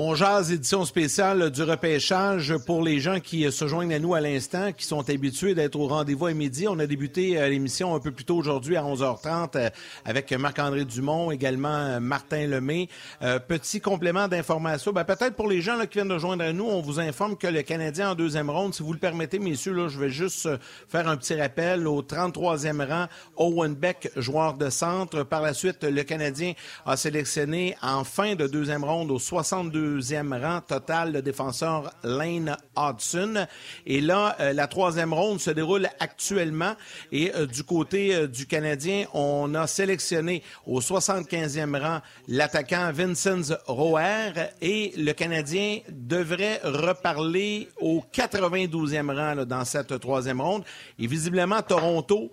On édition spéciale du repêchage pour les gens qui se joignent à nous à l'instant, qui sont habitués d'être au rendez-vous à midi. On a débuté euh, l'émission un peu plus tôt aujourd'hui à 11h30 euh, avec Marc-André Dumont, également euh, Martin Lemay. petit complément d'information, ben, peut-être pour les gens là, qui viennent de joindre à nous, on vous informe que le Canadien en deuxième ronde, si vous le permettez, messieurs, là, je vais juste faire un petit rappel au 33e rang, Owen Beck, joueur de centre. Par la suite, le Canadien a sélectionné en fin de deuxième ronde au 62 deuxième rang total le défenseur Lane Hodgson. Et là, euh, la troisième ronde se déroule actuellement. Et euh, du côté euh, du Canadien, on a sélectionné au 75e rang l'attaquant Vincent Roer. Et le Canadien devrait reparler au 92e rang dans cette troisième ronde. Et visiblement, Toronto,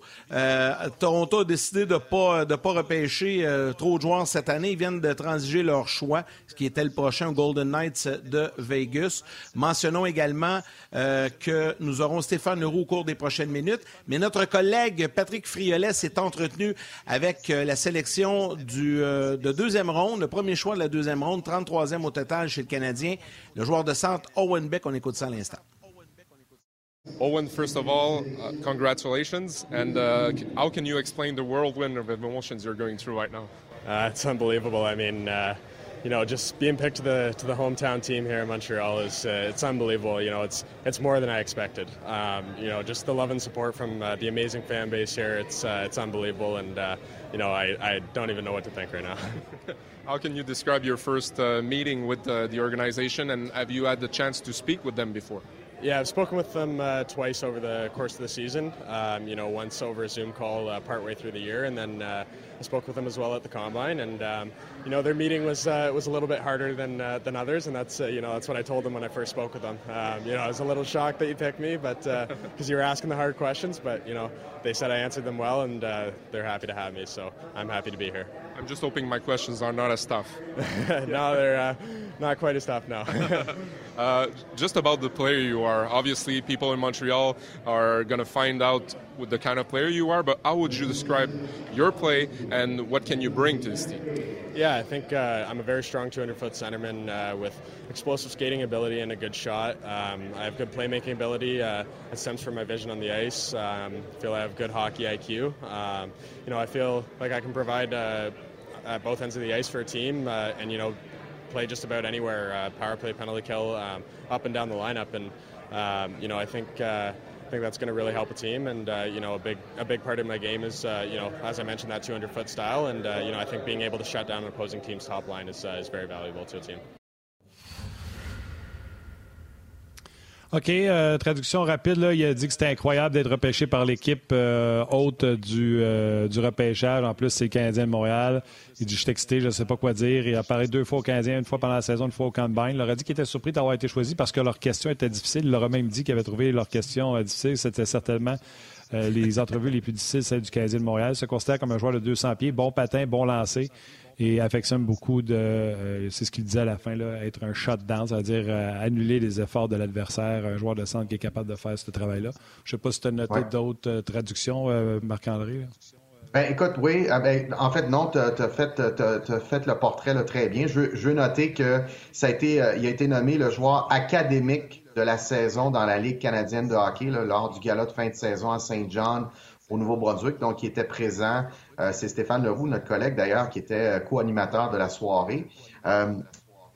Toronto a décidé de ne pas, de pas repêcher trop de joueurs cette année. Ils viennent de transiger leur choix, ce qui était le prochain Golden Knights de Vegas. Mentionnons également euh, que nous aurons Stéphane Leroux au cours des prochaines minutes, mais notre collègue Patrick Friolet s'est entretenu avec euh, la sélection du, euh, de deuxième ronde, le premier choix de la deuxième ronde, 33e au total chez le Canadien, le joueur de centre Owen Beck. On écoute ça à l'instant. Owen, first of all, uh, congratulations. And uh, how can you explain the whirlwind of emotions you're going through right now? Uh, it's unbelievable. I mean, uh, you know, just being picked to the to the hometown team here in Montreal is uh, it's unbelievable. You know, it's it's more than I expected. Um, you know, just the love and support from uh, the amazing fan base here. It's uh, it's unbelievable, and uh, you know, I, I don't even know what to think right now. How can you describe your first uh, meeting with the, the organization, and have you had the chance to speak with them before? Yeah, I've spoken with them uh, twice over the course of the season. Um, you know, once over a Zoom call uh, partway through the year, and then uh, I spoke with them as well at the combine. And um, you know, their meeting was uh, was a little bit harder than uh, than others, and that's uh, you know that's what I told them when I first spoke with them. Um, you know, I was a little shocked that you picked me, but because you were asking the hard questions, but you know, they said I answered them well, and they're happy to have me. So I'm happy to be here. I'm just hoping my questions are not as tough. no, they're not quite as tough now. just about the player you are. Obviously, people in Montreal are going to find out with the kind of player you are, but how would you describe your play and what can you bring to this team? Yeah, I think uh, I'm a very strong 200 foot centerman uh, with explosive skating ability and a good shot. Um, I have good playmaking ability. Uh, it stems from my vision on the ice. Um, I feel I have good hockey IQ. Um, you know, I feel like I can provide uh, at both ends of the ice for a team uh, and, you know, play just about anywhere uh, power play, penalty kill, um, up and down the lineup. And, um, you know, I think I think that's going to really help a team. And uh, you know, a big a big part of my game is uh, you know, as I mentioned, that 200 foot style. And uh, you know, I think being able to shut down an opposing team's top line is uh, is very valuable to a team. OK, euh, traduction rapide, là, il a dit que c'était incroyable d'être repêché par l'équipe euh, haute du, euh, du repêchage. En plus, c'est le Canadien de Montréal. Il dit Je suis excité, je ne sais pas quoi dire. Il a parlé deux fois au Canadien, une fois pendant la saison, une fois au Combine. Il leur a dit qu'il était surpris d'avoir été choisi parce que leurs questions étaient difficiles. Il leur a même dit qu'il avait trouvé leurs questions difficiles. C'était certainement les entrevues les plus difficiles, celles du Canadien de Montréal. Il se considère comme un joueur de 200 pieds, bon patin, bon lancer et affectionne beaucoup de, euh, c'est ce qu'il disait à la fin, là, être un shutdown, c'est-à-dire euh, annuler les efforts de l'adversaire, un joueur de centre qui est capable de faire ce travail-là. Je ne sais pas si tu as noté d'autres euh, traductions, Marc-André. Ben, écoute, oui. Ah, ben, en fait, non, tu as, fait, fait le portrait très bien. Je, veux noter que ça a été, il a été nommé le joueur académique de la saison dans la Ligue canadienne de hockey lors du gala de fin de saison à Saint John au Nouveau-Brunswick, donc qui était présent. Euh, c'est Stéphane Leroux, notre collègue d'ailleurs, qui était euh, co-animateur de la soirée. Euh,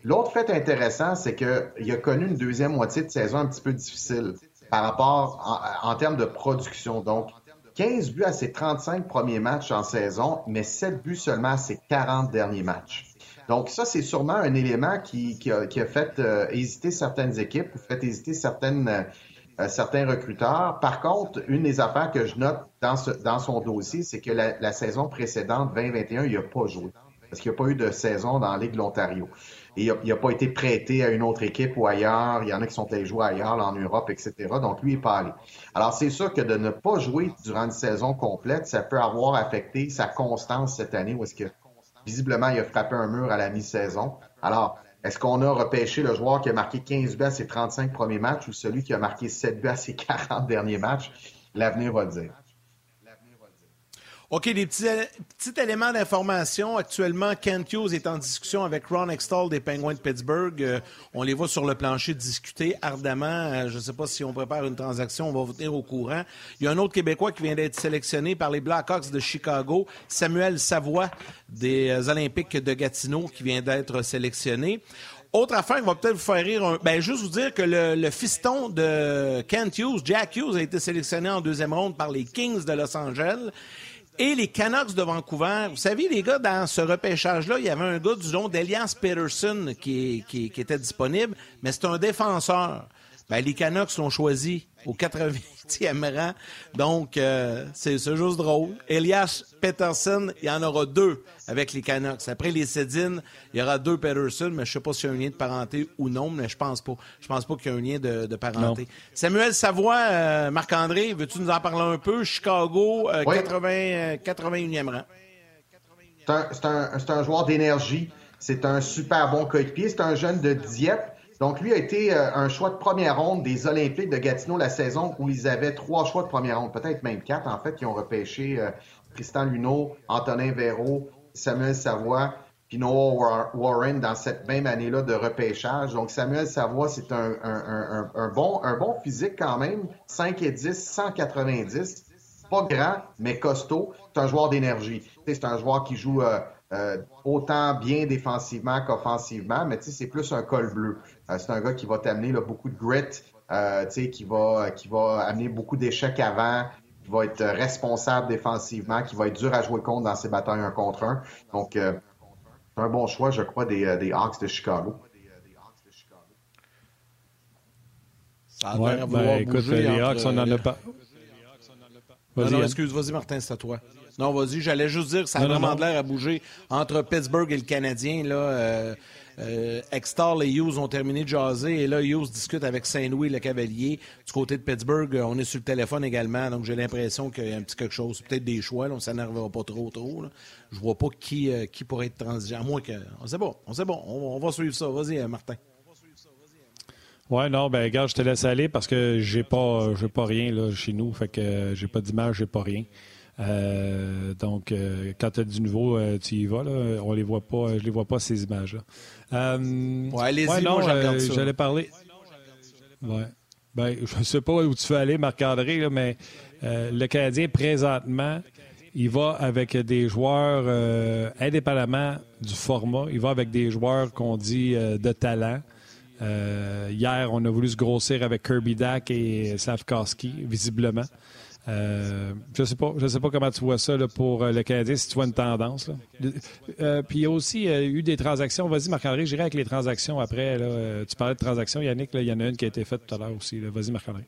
l'autre fait intéressant, c'est qu'il a connu une deuxième moitié de saison un petit peu difficile par rapport en, termes de production. Donc, 15 buts à ses 35 premiers matchs en saison, mais 7 buts seulement à ses 40 derniers matchs. Donc ça, c'est sûrement un élément qui, a, fait hésiter certaines équipes, fait hésiter certaines certains recruteurs. Par contre, une des affaires que je note dans, son dossier, c'est que la, saison précédente, 2021, il n'a pas joué. Parce qu'il n'y a pas eu de saison dans la Ligue de l'Ontario. Il n'a pas été prêté à une autre équipe ou ailleurs. Il y en a qui sont allés jouer ailleurs, en Europe, etc. Donc, lui, il n'est pas allé. Alors, c'est sûr que de ne pas jouer durant une saison complète, ça peut avoir affecté sa constance cette année, où est-ce que, visiblement, il a frappé un mur à la mi-saison. Alors, est-ce qu'on a repêché le joueur qui a marqué 15 buts à ses 35 premiers matchs ou celui qui a marqué 7 buts à ses 40 derniers matchs? L'avenir va le dire. OK, des petits, petits éléments d'information. Actuellement, Kent Hughes est en discussion avec Ron Extall des Penguins de Pittsburgh. Euh, on les voit sur le plancher discuter ardemment. Euh, je ne sais pas si on prépare une transaction, on va vous tenir au courant. Il y a un autre Québécois qui vient d'être sélectionné par les Blackhawks de Chicago, Samuel Savoie des euh, Olympiques de Gatineau, qui vient d'être sélectionné. Autre affaire qui va peut-être vous faire rire, ben juste vous dire que le, le, fiston de Kent Hughes, Jack Hughes, a été sélectionné en deuxième ronde par les Kings de Los Angeles. Et les Canucks de Vancouver, vous savez, les gars, dans ce repêchage-là, il y avait un gars du nom d'Elias Peterson qui, était disponible, mais c'est un défenseur. Ben, les Canucks l'ont choisi au 80e rang. Donc, euh, c'est juste drôle. Elias Peterson, il y en aura deux avec les Canucks. Après les Cédines, il y aura deux Peterson, mais je ne sais pas s'il y a un lien de parenté ou non, mais je pense pas. Je pense pas qu'il y a un lien de, parenté. Samuel Savoie, euh, Marc-André, veux-tu nous en parler un peu? Chicago, 80, 81e rang. C'est un, un, un, joueur d'énergie. C'est un super bon coéquipier. C'est un jeune de Dieppe. Donc, lui a été euh, un choix de première ronde des Olympiques de Gatineau la saison où ils avaient trois choix de première ronde, peut-être même quatre, en fait, qui ont repêché euh, Tristan Luneau, Antonin Véraud, Samuel Savoie, puis Warren dans cette même année-là de repêchage. Donc, Samuel Savoie, c'est un, bon, un bon physique quand même, 5 et 10, 190. Pas grand, mais costaud. C'est un joueur d'énergie. C'est un joueur qui joue euh, autant bien défensivement qu'offensivement, mais c'est plus un col bleu. Euh, c'est un gars qui va t'amener beaucoup de grit, euh, qui, va, qui va amener beaucoup d'échecs avant, qui va être responsable défensivement, qui va être dur à jouer contre dans ses batailles un contre un. Donc, c'est un bon choix, je crois, des, des Hawks de Chicago. ouais, ben, écoute, les Hawks, on n'en a pas. Non, non, excuse, vas-y, Martin, c'est à toi. Non, vas-y, j'allais juste dire que ça a vraiment de l'air à bouger entre Pittsburgh et le Canadien. Là, euh, euh et Hughes ont terminé de jaser et là, Hughes discute avec Saint-Louis, le Cavalier. Du côté de Pittsburgh, on est sur le téléphone également, donc j'ai l'impression qu'il y a un petit quelque chose. Peut-être des choix, on ne s'énervera pas trop trop. Là. Je vois pas qui, euh, qui pourrait être transigeant, à moins que... On sait bon, on sait bon, on, va suivre ça. Vas-y, euh, Martin. Ouais, non, ben regarde, je te laisse aller parce que j'ai pas j'ai pas rien là, chez nous. Fait que j'ai pas d'image, j'ai pas rien. Euh, donc, euh, quand tu as du nouveau, euh, tu y vas. Là. On les voit pas, je les vois pas, ces images-là. ouais, allez-y, non, j'allais parler. Ouais. Ben, je ne sais pas où tu veux aller, Marc-André, mais le Canadien, présentement, il va avec des joueurs, indépendamment du format, il va avec des joueurs qu'on dit de talent. hier, on a voulu se grossir avec Kirby Dack et Safkowski, visiblement. Euh, je sais pas, je sais pas comment tu vois ça pour euh, le Canadien, si tu vois une tendance. Euh, puis il y a aussi eu des transactions. Vas-y, Marc-André, j'irai avec les transactions après. tu parlais de transactions, Yannick, il y en a une qui a été faite tout à l'heure aussi. Vas-y, Marc-André.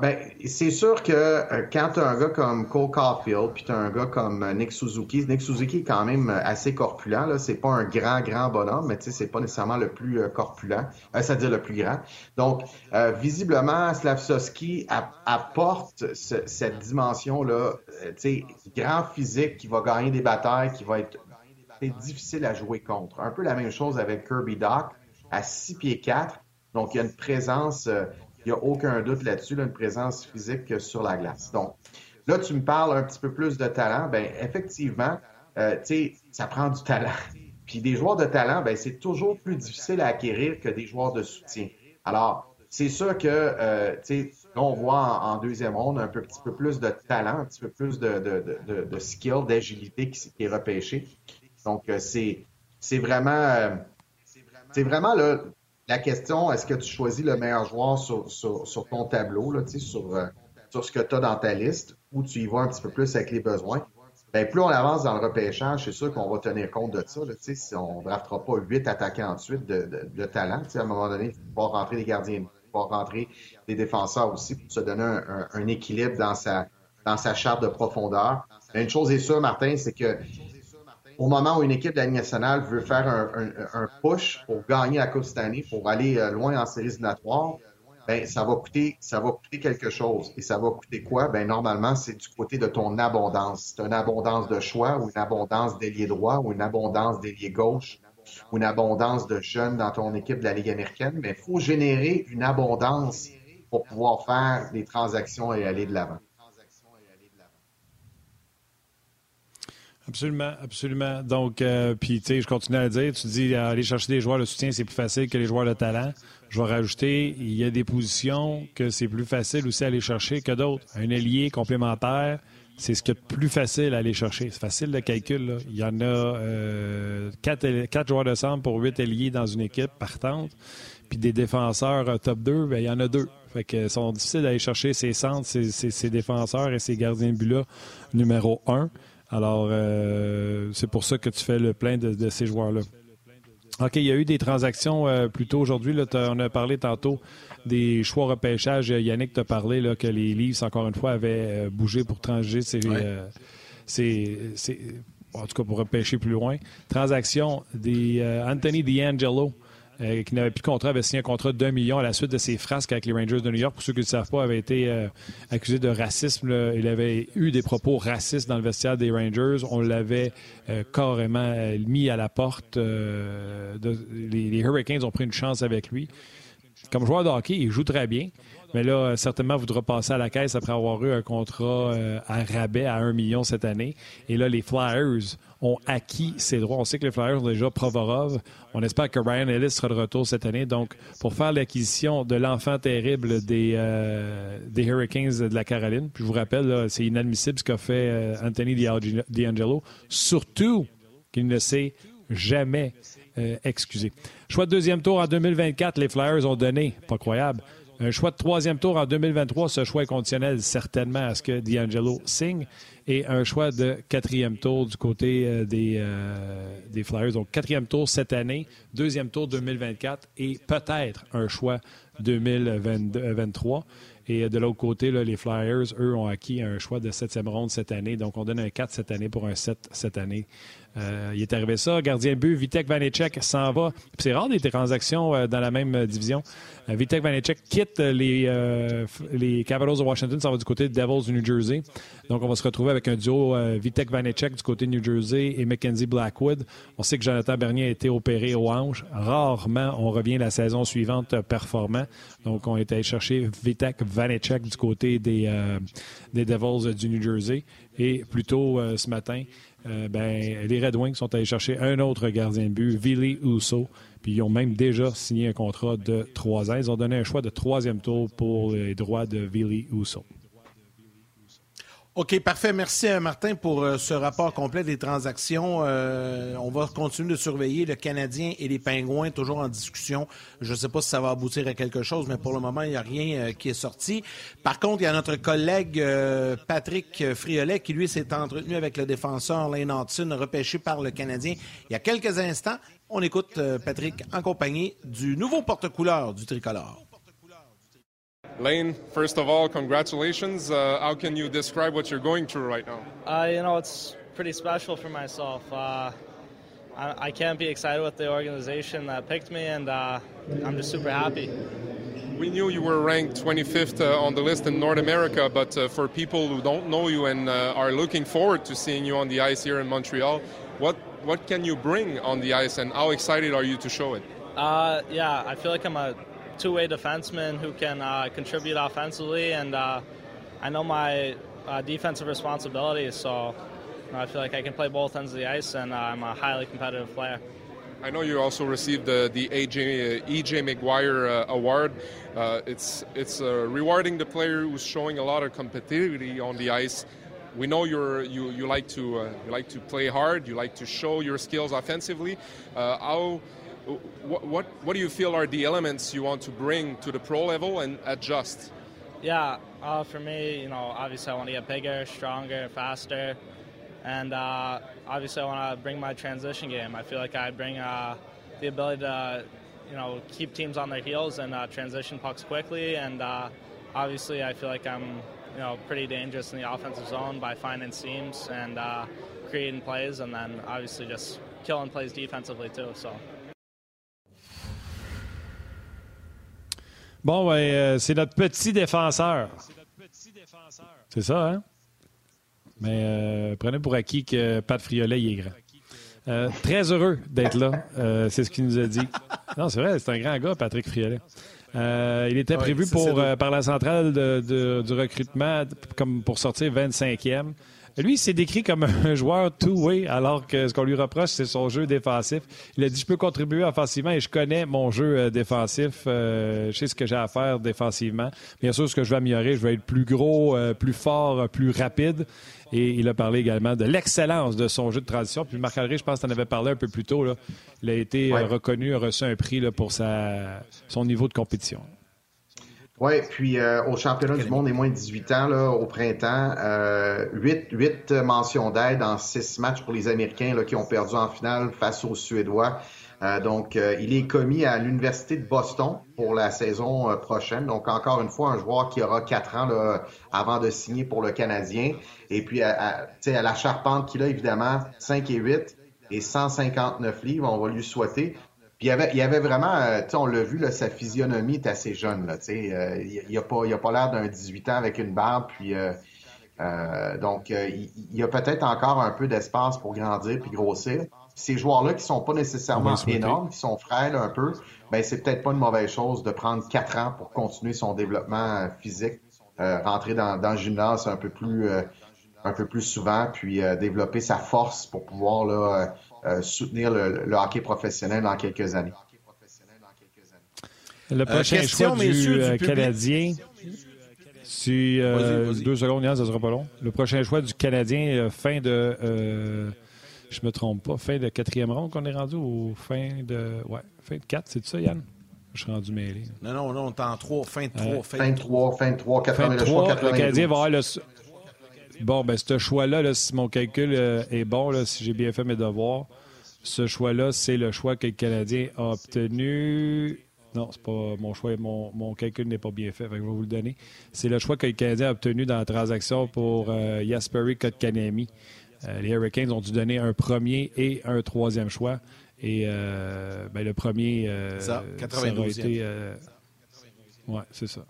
Ben, c'est sûr que euh, quand tu as un gars comme Cole Caulfield, puis tu un gars comme euh, Nick Suzuki, Nick Suzuki est quand même euh, assez corpulent. C'est pas un grand, grand bonhomme, mais c'est pas nécessairement le plus corpulent, c'est-à-dire le plus grand. Donc, visiblement, Slavsowski apporte cette dimension-là, grand physique qui va gagner des batailles, qui va être difficile à jouer contre. Un peu la même chose avec Kirby Doc à 6 pieds 4. Donc, il y a une présence il n'y a aucun doute là-dessus, une présence physique sur la glace. Donc, là, tu me parles un petit peu plus de talent. Ben, effectivement, euh, tu sais, ça prend du talent. Puis des joueurs de talent, ben, c'est toujours plus difficile à acquérir que des joueurs de soutien. Alors, c'est sûr que, euh, tu sais, on voit en, deuxième ronde un peu, petit peu plus de talent, un petit peu plus de, skill, d'agilité qui, est repêché. Donc, euh, c'est, c'est vraiment, c'est vraiment là, la question, est-ce que tu choisis le meilleur joueur sur, ton tableau, là, sur, euh, sur ce que tu as dans ta liste, ou tu y vas un petit peu plus avec les besoins? Bien, plus on avance dans le repêchage, c'est sûr qu'on va tenir compte de ça. Là, si on ne draftera pas huit attaquants ensuite de, de, de talent, à un moment donné, il faut rentrer les gardiens, pouvoir rentrer des défenseurs aussi pour se donner un, équilibre dans sa, dans sa charte de profondeur. une chose est sûre, Martin, c'est que au moment où une équipe de la Ligue nationale veut faire un, push pour gagner la Coupe cette pour aller euh, loin en séries éliminatoires, ben ça va coûter, ça va coûter quelque chose. Et ça va coûter quoi? Ben normalement, c'est du côté de ton abondance. C'est une abondance de choix ou une abondance d'ailier droit ou une abondance d'ailier gauche ou une abondance de jeunes dans ton équipe de la Ligue américaine. Mais il faut générer une abondance pour pouvoir faire des transactions et aller de l'avant. Absolument, absolument. Donc, euh, puis tu sais, je continue à le dire, tu dis aller chercher des joueurs de soutien, c'est plus facile que les joueurs de talent. Je vais rajouter, il y a des positions que c'est plus facile aussi à aller chercher que d'autres. Un ailier complémentaire, c'est ce qui est plus facile à aller chercher. C'est facile le calcul. Il y en a euh, quatre, joueurs de centre pour huit ailiers dans une équipe partante. Puis des défenseurs euh, top 2, ben, il y en a deux. Fait que sont difficiles d'aller chercher ces centres, ces, défenseurs et ces gardiens de but-là numéro un. Alors, euh, c'est pour ça que tu fais le plein de ces joueurs-là. OK, il y a eu des transactions euh, plus tôt aujourd'hui. On a parlé tantôt des choix repêchage. Yannick t'a parlé là, que les Leafs, encore une fois, avaient euh, bougé pour transiger euh, en tout cas pour repêcher plus loin. Transaction des Anthony D'Angelo euh, qui n'avait plus de contrat, avait signé un contrat de 2 millions à la suite de ses frasques avec les Rangers de New York. Pour ceux qui ne le savent pas, avait été euh, accusé de racisme. Il avait eu des propos racistes dans le vestiaire des Rangers. On l'avait euh, carrément mis à la porte. les, Hurricanes ont pris une chance avec lui. Comme joueur de hockey, il joue très bien. Mais là, certainement, voudra passer à la caisse après avoir eu un contrat à rabais à 1 million cette année. Et là, les Flyers ont acquis ces droits. On sait que les Flyers ont déjà Provorov. On espère que Ryan Ellis sera de retour cette année. Donc, pour faire l'acquisition de l'enfant terrible des, euh, des Hurricanes de la Caroline, puis je vous rappelle, c'est inadmissible ce qu'a fait euh, Anthony D'Angelo, surtout qu'il ne s'est jamais euh, excusé. Choix de deuxième tour en 2024, les Flyers ont donné, pas croyable, un choix de troisième tour en 2023. Ce choix est conditionnel certainement à ce que D'Angelo signe et un choix de quatrième tour du côté euh, des, euh, des Flyers. Donc, quatrième tour cette année, deuxième tour 2024 et peut-être un choix 2023. Et de l'autre côté, les Flyers, eux, ont acquis un choix de septième ronde cette année. Donc, on donne un 4 cette année pour un 7 cette année. Euh, il est arrivé ça. Gardien but, Vitek Vanecek s'en va. C'est rare des transactions euh, dans la même euh, division. Vitek Vanecek quitte les, les de Washington, ça va du côté des Devils du New Jersey. Donc, on va se retrouver avec un duo Vitek Vanecek du côté New Jersey et Mackenzie Blackwood. On sait que Jonathan Bernier a été opéré aux hanches. Rarement, on revient la saison suivante performant. Donc, on est allé chercher Vitek Vanecek du côté des, des Devils du New Jersey. Et plus tôt ce matin, euh, ben, les Red Wings sont allés chercher un autre gardien de but, Vili Uso. Puis ils ont même déjà signé un contrat de trois ans. Ils ont donné un choix de troisième tour pour les droits de Vili Uso. OK, parfait. Merci, euh, Martin, pour euh, ce rapport complet des transactions. Euh, on va continuer de surveiller le Canadien et les Pingouins, toujours en discussion. Je ne sais pas si ça va aboutir à quelque chose, mais pour le moment, il n'y a rien qui est sorti. Par contre, il y a notre collègue Patrick Friolet qui, lui, s'est entretenu avec le défenseur Lane Hudson, repêché par le Canadien il y a quelques instants. On écoute Patrick en compagnie du nouveau porte-couleur du tricolore. Lane, first of all, congratulations. Uh, how can you describe what you're going through right now? Uh, you know, it's pretty special for myself. Uh, I, I, can't be excited with the organization that picked me, and uh, I'm just super happy. We knew you were ranked 25th uh, on the list in North America, but uh, for people who don't know you and are looking forward to seeing you on the ice here in Montreal, what what can you bring on the ice, and how excited are you to show it? yeah, I feel like I'm a two-way defenseman who can uh, contribute offensively, and uh, I know my uh, defensive responsibilities. So you know, I feel like I can play both ends of the ice, and uh, I'm a highly competitive player. I know you also received the the AJ, uh, EJ McGuire uh, award. it's it's rewarding the player who's showing a lot of competitivity on the ice. We know you're, you you like to you like to play hard. You like to show your skills offensively. how what, what, what do you feel are the elements you want to bring to the pro level and adjust? Yeah, uh, for me, you know, obviously I want to get bigger, stronger, faster, and uh, obviously I want to bring my transition game. I feel like I bring uh, the ability to you know, keep teams on their heels and uh, transition pucks quickly. And uh, obviously, I feel like I'm, you know, pretty dangerous in the offensive zone by finding seams and uh, creating plays, and then obviously just killing plays defensively too. So. Bon, ben, euh, c'est notre petit défenseur. C'est ça, hein? Mais euh, prenez pour acquis que Pat Friolet, il est grand. Euh, très heureux d'être là. Euh, c'est ce qu'il nous a dit. Non, c'est vrai, c'est un grand gars, Patrick Friolet. Euh, il était Ouais, prévu pour, par la centrale de- de- du recrutement comme pour sortir 25e. Lui, il s'est décrit comme un joueur two-way, alors que ce qu'on lui reproche, c'est son jeu défensif. Il a dit Je peux contribuer offensivement et je connais mon jeu euh, défensif. Euh, je sais ce que j'ai à faire défensivement. Bien sûr, ce que je vais améliorer, je vais être plus gros, euh, plus fort, euh, plus rapide. Et il a parlé également de l'excellence de son jeu de transition. Puis Marc-André, je pense que tu en avais parlé un peu plus tôt. Là. Il a été Ouais. reconnu, a reçu un prix là, pour sa, son niveau de compétition. Oui, puis euh, au championnat du monde des moins de 18 ans, là, au printemps, euh, 8, huit mentions d'aide en 6 matchs pour les Américains là, qui ont perdu en finale face aux Suédois. Euh, donc, euh, il est commis à l'Université de Boston pour la saison euh, prochaine. Donc, encore une fois, un joueur qui aura 4 ans là, avant de signer pour le Canadien. Et puis, à, à, tu sais, à la charpente qu'il a, évidemment, 5 et 8 et 159 livres, on va lui souhaiter. Puis il y avait, il y avait vraiment, euh, tu sais, on l'a vu, là, sa physionomie est assez jeune. Là, tu sais, euh, il, il a pas, il a pas l'air d'un 18 ans avec une barbe. Puis euh, euh, donc, euh, il, il y a peut-être encore un peu d'espace pour grandir puis grossir. Ces joueurs-là qui sont pas nécessairement énormes, qui sont frêles un peu, ben c'est peut-être pas une mauvaise chose de prendre quatre ans pour continuer son développement physique, euh, rentrer dans, dans le gymnase un peu plus, euh, un peu plus souvent, puis euh, développer sa force pour pouvoir là, soutenir le, le hockey professionnel dans quelques années. Le prochain question, choix du, du euh. Canadien. Si, euh, Vas-y, vas-y. deux secondes, Yann, ça sera pas long. Le prochain choix du Canadien, euh, fin de. euh, je me trompe pas, fin de quatrième ronde qu'on est rendu ou fin de. Ouais, fin de 4, c'est ça, Yann? Je suis rendu mêlé. Non, non, non, on est en 3, fin de 3, Ouais. fin Fin de de 3, fin de 3, 80, le choix 23, le 92. Canadien va avoir le. Bon, ben, ce choix-là, là, si mon calcul euh, est bon, là, si j'ai bien fait mes devoirs, ce choix-là, c'est le choix que le Canadien a obtenu. Non, c'est pas mon choix, mon, mon calcul n'est pas bien fait, je vais vous le donner. C'est le choix que le Canadien a obtenu dans la transaction pour euh, Jasperi. Euh, les Hurricanes ont dû donner un premier et un troisième choix. Et euh, ben, le premier, euh, Ça, ça aura 92e. été. euh, ouais, c'est ça.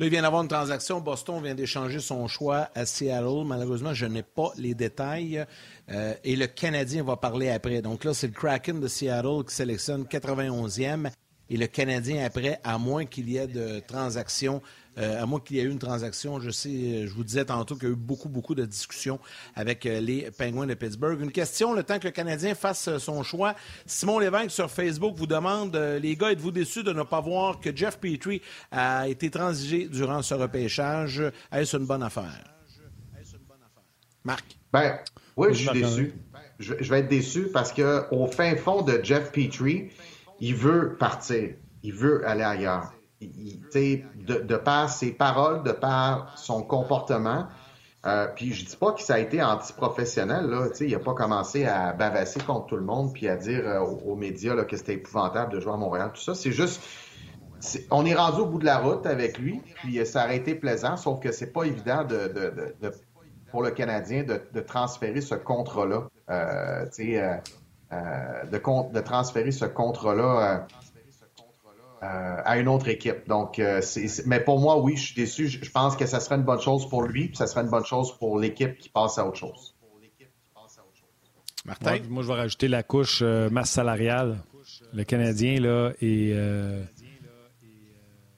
Là, il vient d'avoir une transaction. Boston vient d'échanger son choix à Seattle. Malheureusement, je n'ai pas les détails. Euh, et le Canadien va parler après. Donc là, c'est le Kraken de Seattle qui sélectionne 91e. Et le Canadien après, à moins qu'il y ait de transactions, euh, à moins qu'il y ait eu une transaction, je sais, euh, je vous disais tantôt qu'il y a eu beaucoup, beaucoup de discussions avec euh, les Penguins de Pittsburgh. Une question, le temps que le Canadien fasse son choix. Simon Lévesque sur Facebook vous demande, euh, les gars, êtes-vous déçus de ne pas voir que Jeff Petrie a été transigé durant ce repêchage? Est-ce une bonne affaire? Marc? Ben, oui, je suis déçu. Je, je vais être déçu parce que au fin fond de Jeff Petrie, il veut partir. Il veut aller ailleurs. Il- de, de par ses paroles, de par son comportement. euh, puis je dis pas que ça a été anti-professionnel, là. Il a pas commencé à bavasser contre tout le monde puis à dire euh, aux, médias là, que c'était épouvantable de jouer à Montréal. Tout ça, c'est juste. On est rendu au bout de la route avec lui, puis euh, ça aurait été plaisant, sauf que c'est pas évident de, de- de- pour le Canadien de, transférer ce contrat-là, euh, euh, de transférer ce contrat-là euh, à une autre équipe. Donc, euh, mais pour moi, oui, je suis déçu. Je, je pense que ça serait une bonne chose pour lui, puis ça serait une bonne chose pour l'équipe qui passe à autre chose. Martin? Ouais, moi, je vais rajouter la couche euh, masse salariale. Le Canadien, là, est euh,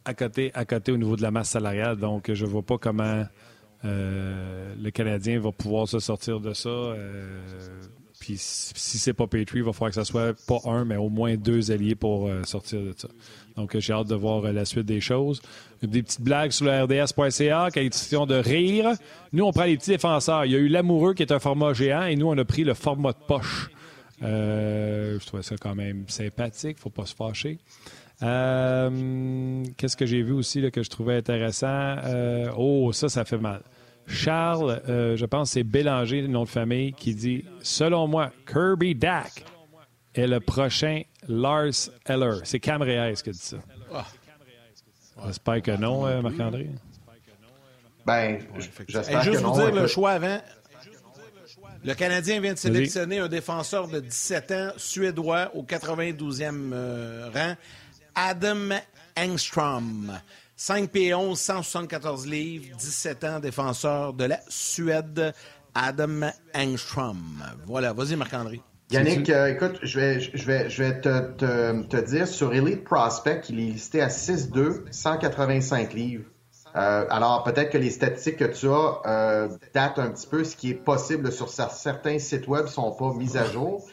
à, côté, à côté au niveau de la masse salariale. Donc, je ne vois pas comment euh, le Canadien va pouvoir se sortir de ça. Puis, si c'est pas Petrie, il va falloir que ce soit pas un, mais au moins deux alliés pour euh, sortir de ça. Donc, euh, j'ai hâte de voir euh, la suite des choses. Des petites blagues sur le RDS.ca, question de rire. Nous, on prend les petits défenseurs. Il y a eu l'amoureux qui est un format géant et nous, on a pris le format de poche. Je trouvais ça quand même sympathique, faut pas se fâcher. Qu'est-ce que j'ai vu aussi que je trouvais intéressant? Oh, ça, ça fait mal. Charles, euh, je pense que c'est Bélanger, le nom de famille, qui dit Selon moi, Kirby Dak est le prochain Lars Eller. C'est Cam Reyes qui dit ça. Ah. J'espère que non, euh, Marc-André. Ben, j'espère que juste non. vous dire le choix avant. Le Canadien vient de sélectionner un défenseur de 17 ans, suédois, au 92e euh, rang, Adam Engstrom. 5 pieds 11, 174 livres, 17 ans, défenseur de la Suède, Adam Engstrom. Voilà, vas-y Marc-André. Yannick, euh, écoute, je vais, je vais, je vais te, te, te dire sur Elite Prospect, il est listé à 6'2, 185 livres. Euh, alors, peut-être que les statistiques que tu as euh, datent un petit peu, ce qui est possible sur cer- certains sites web sont pas mis à jour.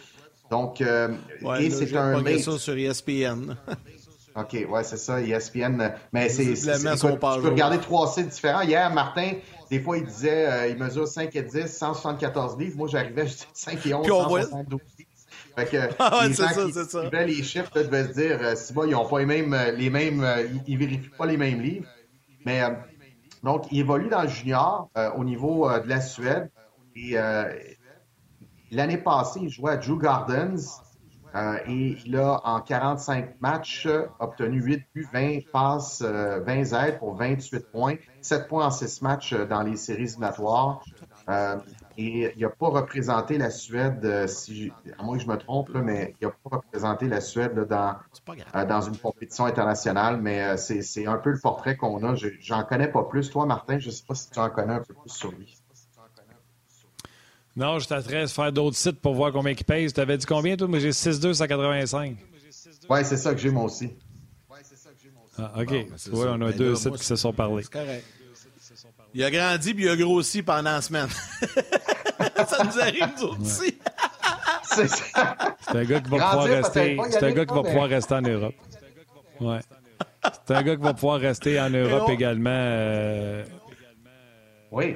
Donc, euh, Ouais, et c'est un mate. ça sur ESPN. OK, ouais, c'est ça, ESPN. Mais c'est, tu peux regarder trois sites différents. Hier, Martin, des fois, il disait, euh, il mesure 5 et 10, 174 livres. Moi, j'arrivais, je disais 5 et 11, Puis on voit- 172 livres. Fait que Ah ouais, les gens ça, qui ça. les chiffres là, devaient se dire, euh, si bon, ils n'ont pas les mêmes, euh, les mêmes euh, ils, ils vérifient pas les mêmes livres. Mais donc, il évolue dans le junior au niveau de la Suède. Et l'année passée, il jouait à Drew Gardens. Euh, et il a, en 45 matchs, euh, obtenu 8 buts, 20 passes, euh, 20 aides pour 28 points, 7 points en 6 matchs euh, dans les séries éliminatoires. Euh, et il n'a pas représenté la Suède, euh, si, à moins que je me trompe, là, mais il n'a pas représenté la Suède là, dans, euh, dans une compétition internationale, mais euh, c'est c'est un peu le portrait qu'on a. Je- J'en connais pas plus. Toi, Martin, je sais pas si tu en connais un peu plus sur lui. Non, je t'attrais de faire d'autres sites pour voir combien il pèse. Tu avais dit combien, toi? Moi, j'ai 6'2, 185. Ouais, c'est ça que j'ai moi aussi. Ah, OK. ben, c'est tu vois, ça. on a Ben deux là, sites moi, qui se sont parlé. C'est correct. Il a grandi puis il a grossi pendant la semaine. ça nous arrive, nous autres aussi. C'est ça. C'est un gars qui va Grandir, pouvoir rester. C'est un gars qui va pouvoir rester en Europe. Ouais. C'est un gars qui va pouvoir rester en Europe également. euh, Oui.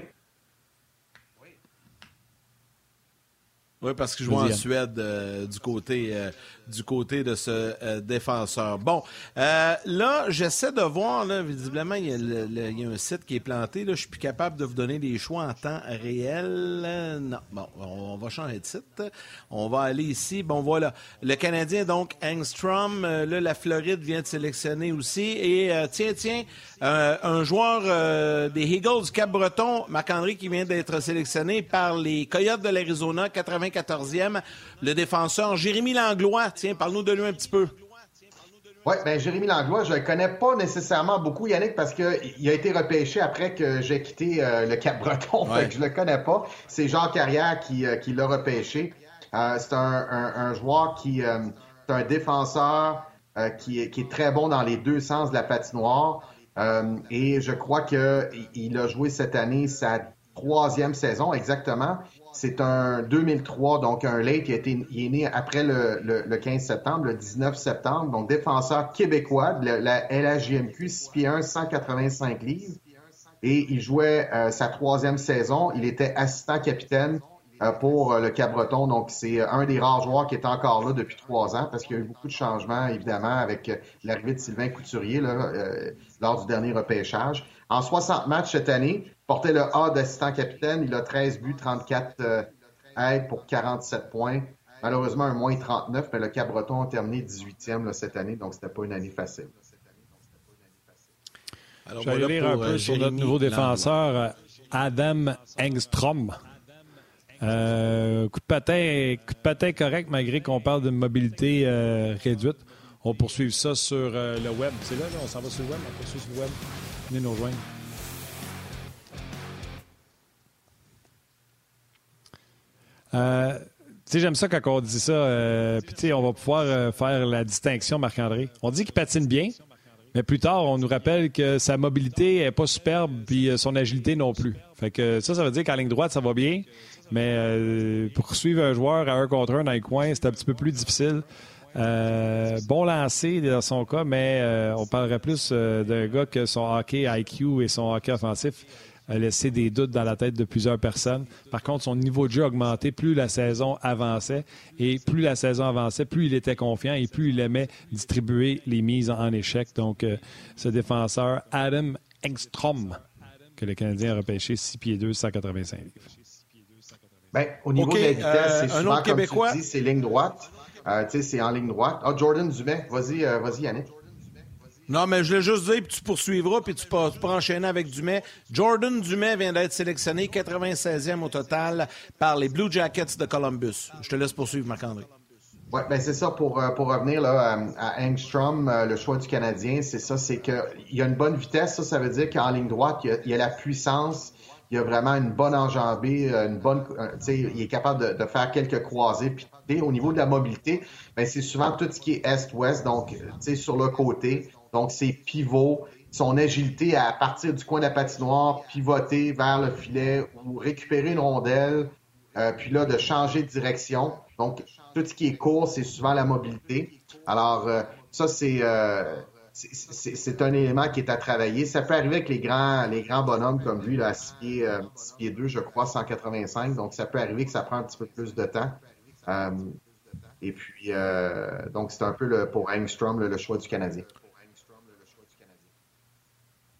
Oui, parce qu'il joue en. Suède euh, du côté euh, du côté de ce euh, défenseur. Bon, euh, là, j'essaie de voir, là, visiblement, il y, a le- le- il y a un site qui est planté. Là, je suis plus capable de vous donner les choix en temps réel. Non, bon, on, va changer de site. On va aller ici. Bon, voilà. Le Canadien, donc, Engstrom. euh, là, la Floride vient de sélectionner aussi. Et euh, tiens, tiens, euh, un joueur euh, des Eagles du Cap-Breton, Marc-André, qui vient d'être sélectionné par les Coyotes de l'Arizona, 94e, le défenseur Jérémy Langlois. Tiens, parle-nous de lui un petit peu. Oui, ben Jérémy Langlois, je le connais pas nécessairement beaucoup, Yannick, parce que il a été repêché après que j'ai quitté euh, le Cap-Breton. Ouais. Je le connais pas. C'est Jean Carrière qui, euh, qui l'a repêché. Euh, c'est un, un- un joueur qui c'est un défenseur qui, est, qui est très bon dans les deux sens de la patinoire. Et je crois que il- il a joué cette année sa troisième saison exactement. C'est un 2003, donc un late qui a été, il est né après le, le, le 15 septembre, le 19 septembre, donc défenseur québécois de la, la LHJMQ, 6 pieds 1, 185 livres. Et il jouait euh, sa troisième saison. Il était assistant capitaine euh, pour euh, le Cap-Breton. Donc, c'est un des rares joueurs qui est encore là depuis trois ans parce qu'il y a eu beaucoup de changements, évidemment, avec l'arrivée de Sylvain Couturier lors du dernier repêchage. En 60 matchs cette année, il portait le A d'assistant capitaine. Il a 13 buts, 34 euh, aides pour 47 points. Malheureusement, un moins 39, mais le Cap-Breton a terminé 18e là, cette année, donc c'était pas une année facile. Alors, Je vais lire un peu euh, sur notre nouveau défenseur, Adam Engstrom. Euh, coup de patin, coup de patin correct malgré qu'on parle d'une mobilité euh, réduite. On va poursuivre ça sur euh, le web. C'est là, on s'en va sur le web, on poursuit sur le web. Venez nous rejoindre. Euh, tu sais, j'aime ça quand on dit ça. euh, Puis, tu sais, on va pouvoir faire la distinction, Marc-André. On dit qu'il patine bien, mais plus tard, on nous rappelle que sa mobilité n'est pas superbe, puis son agilité non plus. Fait que ça, ça veut dire qu'en ligne droite, ça va bien, mais euh, pour suivre un joueur à un contre un dans les coins, c'est un petit peu plus difficile. Euh, bon lancé dans son cas, mais euh, on parlerait plus euh, d'un gars que son hockey IQ et son hockey offensif a laissé des doutes dans la tête de plusieurs personnes. Par contre, son niveau de jeu a augmenté plus la saison avançait et plus la saison avançait, plus il était confiant et plus il aimait distribuer les mises en échec. Donc, euh, ce défenseur, Adam Engstrom, que le Canadien a repêché 6 pieds 2, 185 livres. Ben, au niveau de la vitesse, euh, c'est un souvent, autre comme Québécois? tu dis, c'est ligne droite. Tu sais, c'est en ligne droite. Ah, Jordan Dumais, vas-y, vas-y, Yannick. Non, mais je l'ai juste dit, puis tu poursuivras, puis tu peux, enchaîner avec Dumais. Jordan Dumais vient d'être sélectionné 96e au total par les Blue Jackets de Columbus. Je te laisse poursuivre, Marc-André. Oui, ben c'est ça. Pour, euh, pour revenir là, à Angstrom, euh, le choix du Canadien, c'est ça, c'est qu'il y a une bonne vitesse. Ça, ça veut dire qu'en ligne droite, il y, a, la puissance, il a vraiment une bonne enjambée, euh, une bonne, il est capable de, faire quelques croisées. Puis au niveau de la mobilité, ben c'est souvent tout ce qui est est-ouest, donc sur le côté. Donc ses pivots, son agilité à partir du coin de la patinoire, pivoter vers le filet ou récupérer une rondelle, puis là de changer de direction. Donc tout ce qui est court, c'est souvent la mobilité. Alors, euh, ça, euh, c'est un élément qui est à travailler. Ça peut arriver avec les grands, les grands bonhommes comme lui, là, à 6 pieds, euh, pieds 2, je crois, 185. Donc, ça peut arriver que ça prend un petit peu plus de temps. et puis, donc, c'est un peu le, pour Angstrom le choix du Canadien.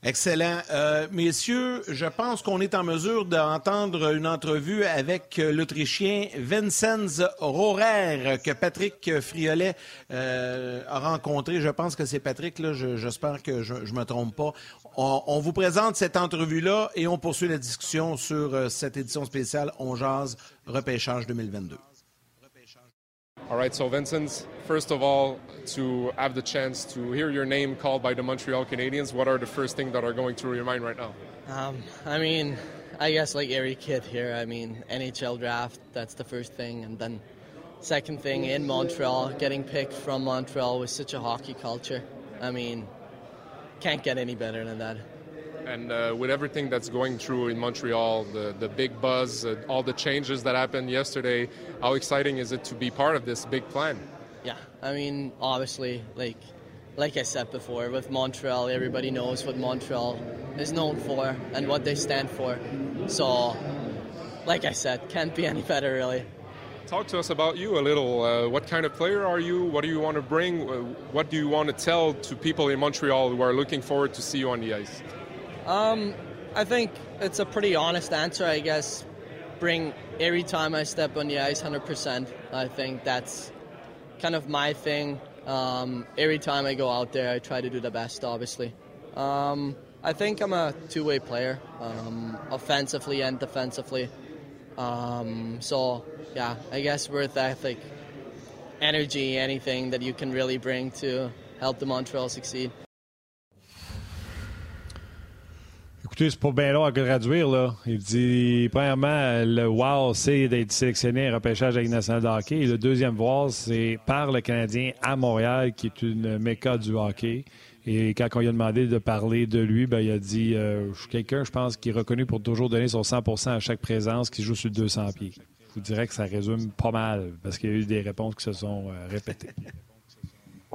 Excellent. Euh, messieurs, je pense qu'on est en mesure d'entendre une entrevue avec euh, l'Autrichien Vincenz Rohrer que Patrick Friolet euh, a rencontré. Je pense que c'est Patrick, là. J'espère que je ne me trompe pas. On, vous présente cette entrevue-là et on poursuit la discussion sur cette édition spéciale On Jazz Repêchage 2022. All right, so Vincent, first of all, to have the chance to hear your name called by the Montreal Canadiens, what are the first things that are going through your mind right now? Um, I mean, I guess like every kid here, I mean, NHL draft, that's the first thing. And then second thing, in Montreal, getting picked from Montreal with such a hockey culture. I mean, can't get any better than that. And uh, with everything that's going through in Montreal, the, the big buzz, uh, all the changes that happened yesterday, how exciting is it to be part of this big plan? Yeah, I mean, obviously, like like I said before, with Montreal, everybody knows what Montreal is known for and what they stand for. So, like I said, can't be any better, really. Talk to us about you a little. Uh, what kind of player are you? What do you want to bring? Uh, what do you want to tell to people in Montreal who are looking forward to see you on the ice? Um, I think it's a pretty honest answer, I guess. Bring every time I step on the ice 100%. I think that's kind of my thing. Um, every time I go out there, I try to do the best, obviously. Um, I think I'm a two way player, um, offensively and defensively. Um, so, yeah, I guess worth ethic, energy, anything that you can really bring to help the Montreal succeed. Écoutez, c'est pas bien long à traduire, là. Il dit, premièrement, le wow, c'est d'être sélectionné à repêchage avec National de hockey. Et le deuxième wow, c'est par le Canadien à Montréal, qui est une méca du hockey. Et quand on lui a demandé de parler de lui, ben, il a dit euh, Je suis quelqu'un, je pense, qui est reconnu pour toujours donner son 100% à chaque présence, qui joue sur 200 pieds. Je vous dirais que ça résume pas mal, parce qu'il y a eu des réponses qui se sont euh, répétées.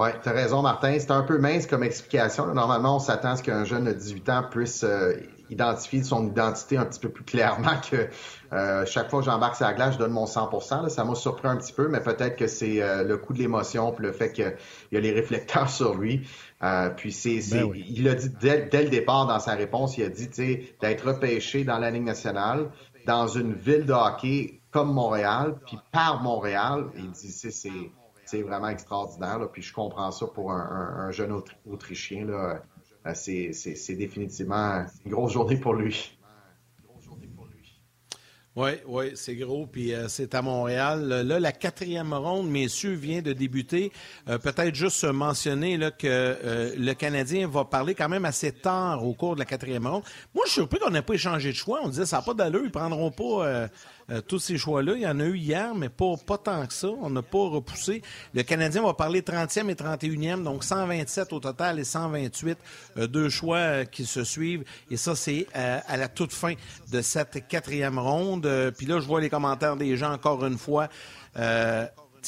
Oui, tu as raison, Martin. C'est un peu mince comme explication. Normalement, on s'attend à ce qu'un jeune de 18 ans puisse euh, identifier son identité un petit peu plus clairement que euh, chaque fois que j'embarque sur la glace, je donne mon 100% Ça m'a surpris un petit peu, mais peut-être que c'est euh, le coup de l'émotion puis le fait qu'il y a les réflecteurs sur lui. puis c'est, ben il l'a dit dès, le départ dans sa réponse, il a dit d'être repêché dans la Ligue nationale, dans une ville de hockey comme Montréal, puis par Montréal. Il dit c'est c'est vraiment extraordinaire. Puis je comprends ça pour un, jeune Autrichien. Là. Euh, c'est définitivement une grosse journée pour lui. Oui, oui, c'est gros. Puis euh, c'est à Montréal. Là, la quatrième ronde, messieurs, vient de débuter. Euh, peut-être juste mentionner là, que le Canadien va parler quand même assez tard au cours de la quatrième ronde. Moi, je suis surpris qu'on n'ait pas échangé de choix. On disait ça n'a pas d'allure, ils prendront pas euh, tous ces choix-là. Il y en a eu hier, mais pas, pas tant que ça. On n'a pas repoussé. Le Canadien va parler 30e et 31e, donc 127 au total et 128. Euh, deux choix euh, qui se suivent. Et ça, c'est à la toute fin de cette quatrième ronde. Puis là, je vois les commentaires des gens encore une fois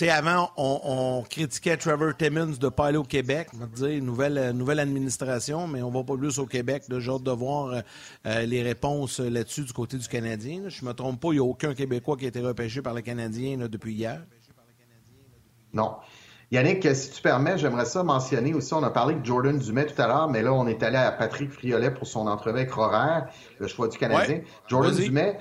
avant, on, critiquait Trevor Timmons de pas aller au Québec. On va dire nouvelle, euh, nouvelle administration, mais on va pas plus au Québec. J'ai hâte de voir euh, euh, les réponses là-dessus du côté du Canadien. Je me trompe pas, il n'y a aucun Québécois qui a été repêché par le Canadien depuis hier. Non. Yannick, si tu permets, j'aimerais ça mentionner aussi, on a parlé de Jordan Dumais tout à l'heure, mais là, on est allé à Patrick Friolet pour son entrevue avec Roraire, le choix du Canadien. Jordan Dumais,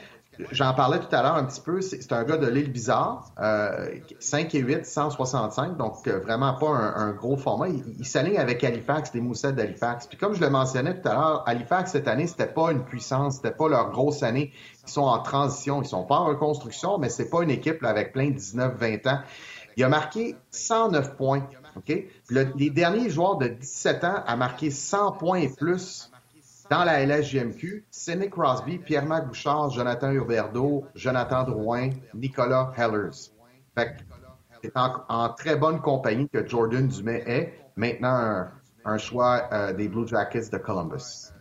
j'en parlais tout à l'heure un petit peu, c'est un gars de l'île bizarre, euh, 5 et 8, 165, donc euh, vraiment pas un, gros format. Il, s'aligne avec Halifax, les moussettes d'Halifax. Puis comme je le mentionnais tout à l'heure, Halifax cette année, c'était pas une puissance, c'était pas leur grosse année. Ils sont en transition, ils sont pas en reconstruction, mais c'est pas une équipe avec plein de 19-20 ans. Il a marqué 109 points. OK? les derniers joueurs de 17 ans a marqué 100 points et plus dans la LSGMQ, Sidney Crosby, Pierre-Marc Bouchard, Jonathan Huberdeau, Jonathan Drouin, Nicolas Hellers. Fait c'est en, très bonne compagnie que Jordan Dumais est. Maintenant, un, choix euh, des Blue Jackets de Columbus.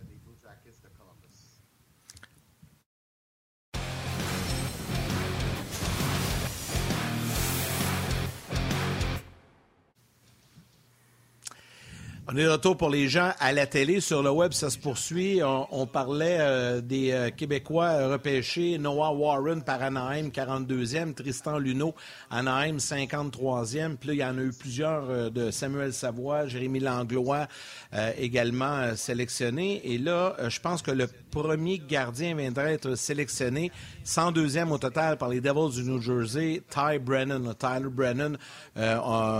On est de retour pour les gens à la télé. Sur le web, ça se poursuit. On, parlait euh, des euh, Québécois repêchés. Noah Warren par Anaheim, 42e. Tristan Luneau, Anaheim, 53e. Puis là, il y en a eu plusieurs euh, de Samuel Savoie, Jérémy Langlois également sélectionnés. Et là, je pense que le premier gardien viendrait être sélectionné. 102e au total par les Devils du New Jersey, Ty Brennan, Tyler Brennan.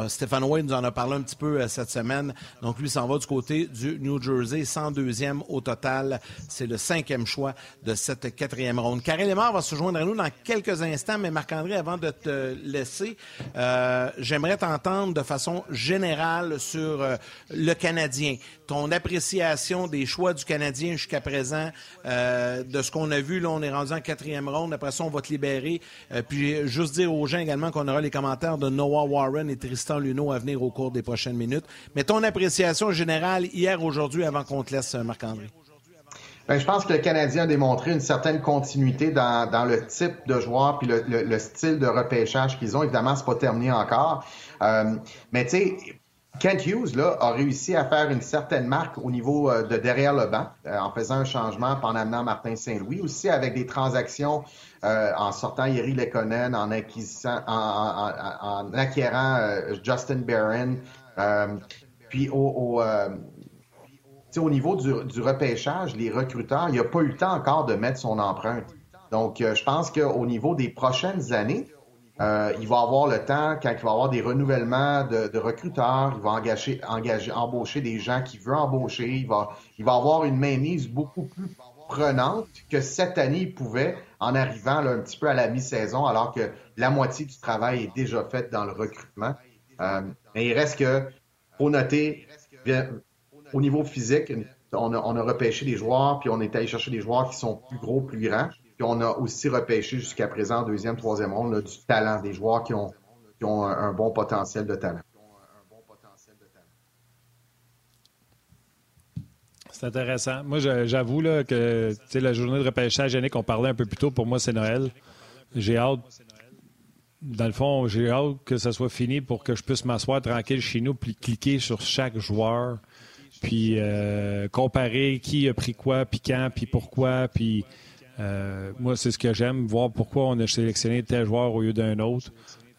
Stéphane Wayne nous en a parlé un petit peu cette semaine. Donc, s'en va du côté du New Jersey, 102e au total. C'est le cinquième choix de cette quatrième ronde. Karel Lemar va se joindre à nous dans quelques instants, mais Marc-André, avant de te laisser, euh, j'aimerais t'entendre de façon générale sur euh, le Canadien. Ton appréciation des choix du Canadien jusqu'à présent, euh, de ce qu'on a vu, là, on est rendu en quatrième ronde. Après ça, on va te libérer. puis, juste dire aux gens également qu'on aura les commentaires de Noah Warren et Tristan Luneau à venir au cours des prochaines minutes. Mais ton appréciation générale hier, aujourd'hui, avant qu'on te laisse, Marc-André? Ben, je pense que le Canadien a démontré une certaine continuité dans, le type de joueur puis le, style de repêchage qu'ils ont. Évidemment, c'est pas terminé encore. Euh, mais tu sais, Kent Hughes là, a réussi à faire une certaine marque au niveau euh, de derrière le banc euh, en faisant un changement en amenant Martin Saint-Louis, aussi avec des transactions en sortant Yeri Lekonen, en, en, acquérant Justin Barron. Puis au, euh, au niveau du, repêchage, les recruteurs, il n'a pas eu le temps encore de mettre son empreinte. Donc, euh, je pense qu'au niveau des prochaines années, euh, il va avoir le temps, quand il va avoir des renouvellements de, recruteurs, il va engager, embaucher des gens qu'il veut embaucher, il va, il va avoir une mainmise beaucoup plus prenante que cette année il pouvait en arrivant un petit peu à la mi-saison, alors que la moitié du travail est déjà faite dans le recrutement. mais il reste que faut noter, au niveau physique, on a, repêché des joueurs, puis on est allé chercher des joueurs qui sont plus gros, plus grands. Puis on a aussi repêché jusqu'à présent, deuxième, troisième ronde, du talent, des joueurs qui ont, ont un, bon potentiel de talent. C'est intéressant. Moi, j'avoue que la journée de repêchage, Yannick, on parlait un peu plus tôt, pour moi, c'est Noël. J'ai hâte dans le fond, j'ai hâte que ça soit fini pour que je puisse m'asseoir tranquille chez nous puis cliquer sur chaque joueur, puis euh, comparer qui a pris quoi, puis quand, puis pourquoi, puis euh, moi, c'est ce que j'aime, voir pourquoi on a sélectionné tel joueur au lieu d'un autre.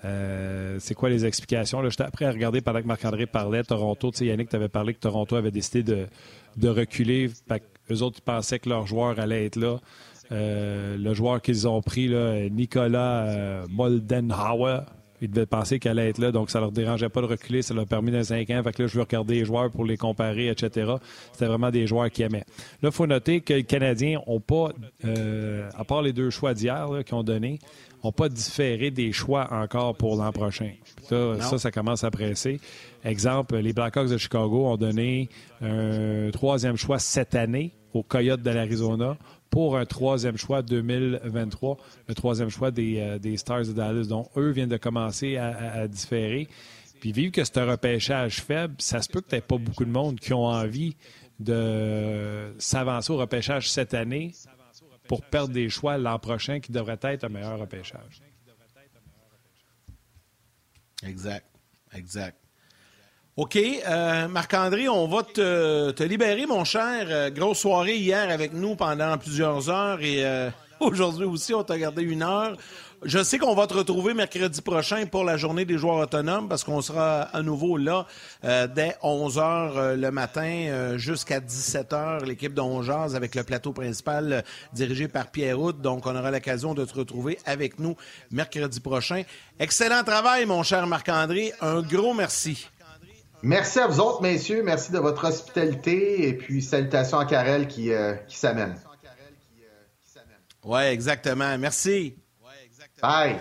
Euh, c'est quoi les explications? J'étais après à regarder pendant que Marc-André parlait. Toronto, tu sais, Yannick, tu avais parlé que Toronto avait décidé de, de reculer. Eux autres, pensaient que leur joueur allait être là. Euh, le joueur qu'ils ont pris, là, Nicolas euh, Moldenhauer, ils devaient penser qu'elle allait être là, donc ça leur dérangeait pas de reculer, ça leur a permis d'un 5 ans. Fait que là, je veux regarder les joueurs pour les comparer, etc. C'était vraiment des joueurs qui aimaient. Là, il faut noter que les Canadiens n'ont pas, euh, à part les deux choix d'hier qu'ils ont donnés, n'ont pas différé des choix encore pour l'an prochain. ça, ça commence à presser. Exemple, les Blackhawks de Chicago ont donné un troisième choix cette année aux Coyotes de l'Arizona pour un troisième choix 2023, le troisième choix euh, des, Stars de Dallas. Donc, eux viennent de commencer à, différer. Puis, vu que c'est un repêchage faible, ça se peut que tu pas beaucoup de monde qui ont envie de s'avancer au repêchage cette année pour perdre des choix l'an prochain qui devrait être un meilleur repêchage. Exact. Exact. OK. Euh, Marc-André, on va te, libérer, mon cher. Euh, grosse soirée hier avec nous pendant plusieurs heures et euh, aujourd'hui aussi. On t'a gardé une heure. Je sais qu'on va te retrouver mercredi prochain pour la journée des joueurs autonomes parce qu'on sera à nouveau là euh, dès 11 h le matin jusqu'à 17 h l'équipe d'Ongeaz avec le plateau principal dirigé par Pierre Hout. Donc, on aura l'occasion de te retrouver avec nous mercredi prochain. Excellent travail, mon cher Marc-André. Un gros merci. Merci à vous autres, messieurs. Merci de votre hospitalité et puis salutations à Karel qui, qui s'amène. Oui, exactement. Merci. Bye.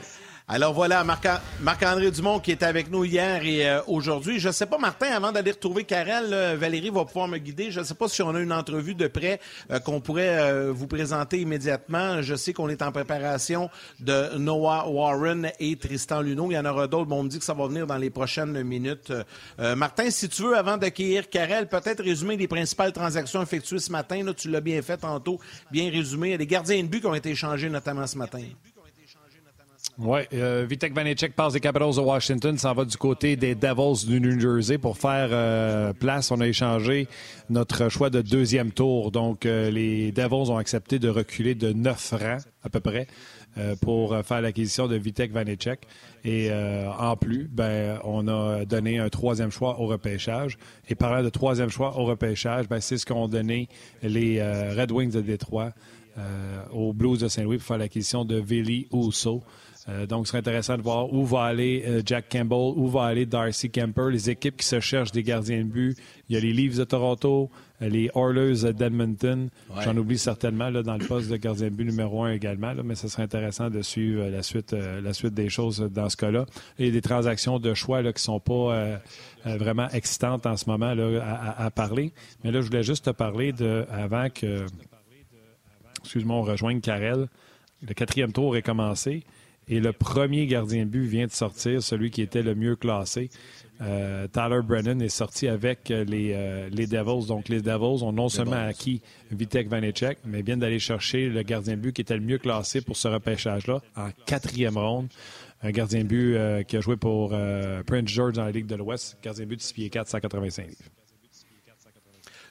Alors voilà, Marc-André Dumont qui était avec nous hier et euh, aujourd'hui. Je ne sais pas, Martin, avant d'aller retrouver Karel, Valérie va pouvoir me guider. Je ne sais pas si on a une entrevue de près euh, qu'on pourrait euh, vous présenter immédiatement. Je sais qu'on est en préparation de Noah Warren et Tristan Luneau. Il y en aura d'autres, mais on me dit que ça va venir dans les prochaines minutes. Martin, si tu veux, avant d'accueillir Karel, peut-être résumer les principales transactions effectuées ce matin. Tu l'as bien fait tantôt, bien résumé. Des gardiens de but qui ont été échangés notamment ce matin. Oui, euh, Vitek Vanecek passe des Capitals de Washington, s'en va du côté des Devils du New Jersey pour faire euh, place. On a échangé notre choix de deuxième tour. Donc, euh, les Devils ont accepté de reculer de neuf rangs à peu près pour faire l'acquisition de Vitek Vanecek. Et en plus, ben, on a donné un troisième choix au repêchage. Et parlant de troisième choix au repêchage, ben, c'est ce qu'ont donné les Red Wings de Détroit aux Blues de Saint-Louis pour faire l'acquisition de Vili Uso. Euh, donc, ce serait intéressant de voir où va aller euh, Jack Campbell, où va aller Darcy Kemper, les équipes qui se cherchent des gardiens de but. Il y a les Leafs de Toronto, euh, les Oilers d'Edmonton. J'en oublie certainement là, dans le poste de gardien de but numéro un également, mais ce serait intéressant de suivre la suite, la suite des choses dans ce cas-là. Il y a des transactions de choix là, qui ne sont pas vraiment excitantes en ce moment là, à, à, parler. Mais là, je voulais juste te parler de, avant que, excuse-moi, on rejoigne Karel. Le quatrième tour est commencé. Et le premier gardien de but vient de sortir, celui qui était le mieux classé. Euh, Tyler Brennan est sorti avec euh, les, euh, les Devils. Donc, les Devils ont non seulement acquis Vitek Vanecek, mais viennent d'aller chercher le gardien de but qui était le mieux classé pour ce repêchage-là en quatrième ronde. Un gardien de but qui a joué pour Prince George dans la Ligue de l'Ouest, gardien de but de 6 pieds 4, 185 livres.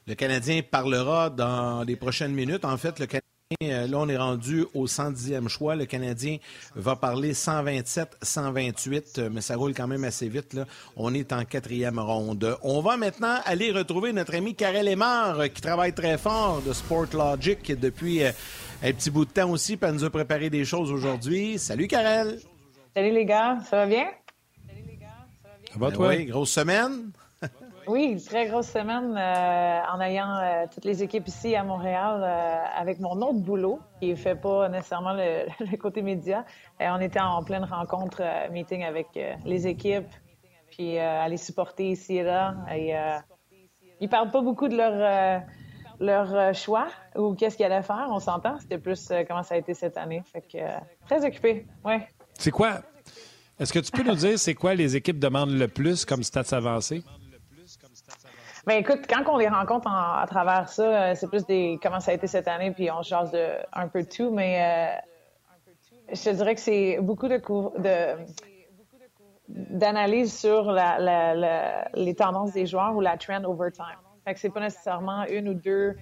Le Canadien parlera dans les prochaines minutes. En fait, le Canadien là, on est rendu au 110e choix. Le Canadien va parler 127, 128, euh, mais ça roule quand même assez vite. Là. On est en quatrième ronde. On va maintenant aller retrouver notre ami Karel Aymar, euh, qui travaille très fort de Sport Logic depuis un petit bout de temps aussi, pour nous a préparé des choses aujourd'hui. Salut, Karel. Salut, les gars. Ça va bien? Salut, les gars. Ça va bien? Ça va, toi? Oui, grosse semaine. Oui, très grosse semaine euh, en ayant euh, toutes les équipes ici à Montréal euh, avec mon autre boulot qui ne fait pas nécessairement le, côté média. on était en pleine rencontre, meeting avec les équipes, puis à les supporter ici et là. Et, ils parlent pas beaucoup de leur leur choix ou qu'est-ce qu'ils allaient faire, on s'entend. C'était plus comment ça a été cette année. Fait que très occupé, ouais. C'est quoi? Est-ce que tu peux nous dire c'est quoi les équipes demandent le plus comme stats avancés? Ben écoute, quand on les rencontre à travers ça, euh, c'est plus des comment ça a été cette année, puis on change de un peu de tout, mais euh, je dirais que c'est beaucoup de de d'analyse sur la, la, les tendances des joueurs ou la trend over time. Fait que c'est pas nécessairement une ou deux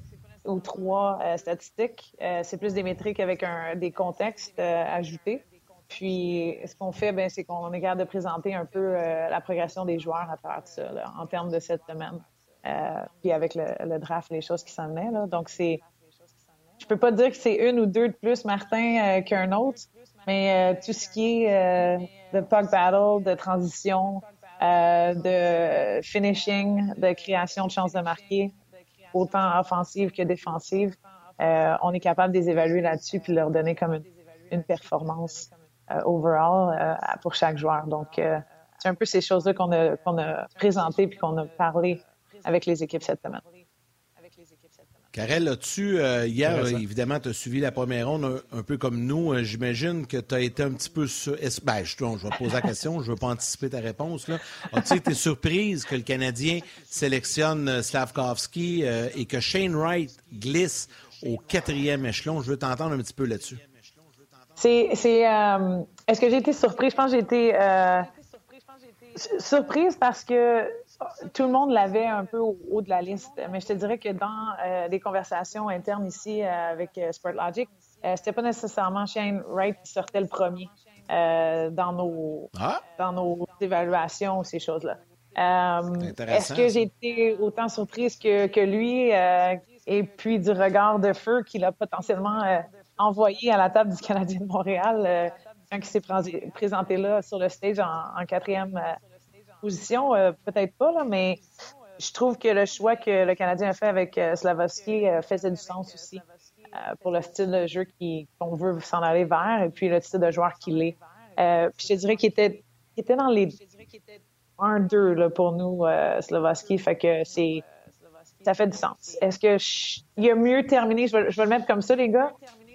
ou trois euh, statistiques, c'est plus des métriques avec un, des contextes ajoutés. Puis, ce qu'on fait, ben, c'est qu'on est capable de présenter un peu la progression des joueurs à travers ça, là, en termes de cette semaine. Euh, puis avec le, draft, les choses qui s'en venaient. Là. Donc, c'est. Je peux pas dire que c'est une ou deux de plus, Martin, euh, qu'un autre, mais euh, tout ce qui est de puck battle, de transition, de finishing, de création de chances de marquer, autant offensive que défensive, on est capable de les évaluer là-dessus puis leur donner comme une, performance overall pour chaque joueur. Donc, c'est un peu ces choses-là qu'on a, qu'on a présentées puis qu'on a parlé avec les équipes cette semaine. Karel, as-tu, euh, hier, évidemment, tu as suivi la première ronde un, peu comme nous. Euh, j'imagine que tu as été un petit peu. Sur... Ben, je, je vais te poser la question, je ne veux pas anticiper ta réponse. As-tu été surprise que le Canadien sélectionne euh, Slavkovski et que Shane Wright glisse au quatrième échelon? Je veux t'entendre un petit peu là-dessus. C'est. Est-ce que j'ai été surprise? Je pense que j'ai été surprise parce que tout le monde l'avait un peu au haut de la liste, mais je te dirais que dans euh, les conversations internes ici euh, avec euh, Sportlogic, c'était pas nécessairement Shane Wright qui sortait le premier dans nos ah. dans nos évaluations ces choses-là. Est-ce que j'ai été autant surprise que, que lui et puis du regard de feu qu'il a potentiellement envoyé à la table du Canadien de Montréal quand il s'est présenté là sur le stage en, quatrième position? Peut-être pas, là, mais je trouve que le choix que le Canadien a fait avec euh, Slavovski euh, faisait du sens aussi euh, pour le style de jeu qu'on veut s'en aller vers et puis le style de joueur qu'il est. puis je dirais qu'il était, était dans les 1-2 pour nous, Slavovski, fait que c'est ça fait du sens. Est-ce que il a mieux terminé, je vais, je vais, le mettre comme ça, les gars.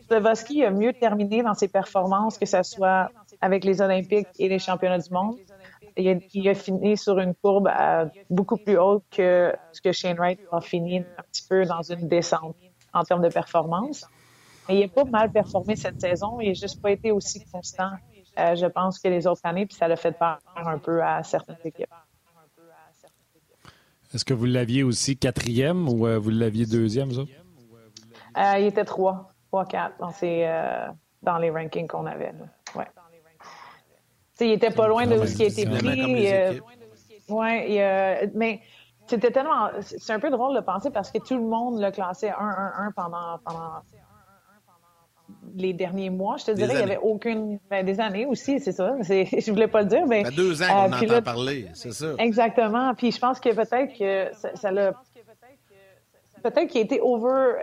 Slavovski a mieux terminé dans ses performances, que ce soit avec les Olympiques et les championnats du monde il a, fini sur une courbe beaucoup plus haute que ce que Shane Wright a fini un petit peu dans une descente en termes de performance. Mais il n'a pas mal performé cette saison. Il n'a juste pas été aussi constant, euh, je pense, que les autres années, puis ça l'a fait peur un peu à certaines équipes. Est-ce que vous l'aviez aussi quatrième ou euh, vous l'aviez deuxième, ça? Euh, il était trois, trois, quatre dans, dans les rankings qu'on avait. Ouais il était pas loin de ce qui a été pris. Euh, ouais, mais c'était tellement. C'est un peu drôle de penser parce que tout le monde le classait 1-1-1 pendant, pendant les derniers mois. Je te dirais, il n'y avait aucune. Ben, des années aussi, c'est ça. Je voulais pas le dire. Mais, ça fait deux ans qu'on euh, entend parler, c'est ça. Exactement. Puis je pense que peut-être que ça l'a. Peut-être qu'il a été over,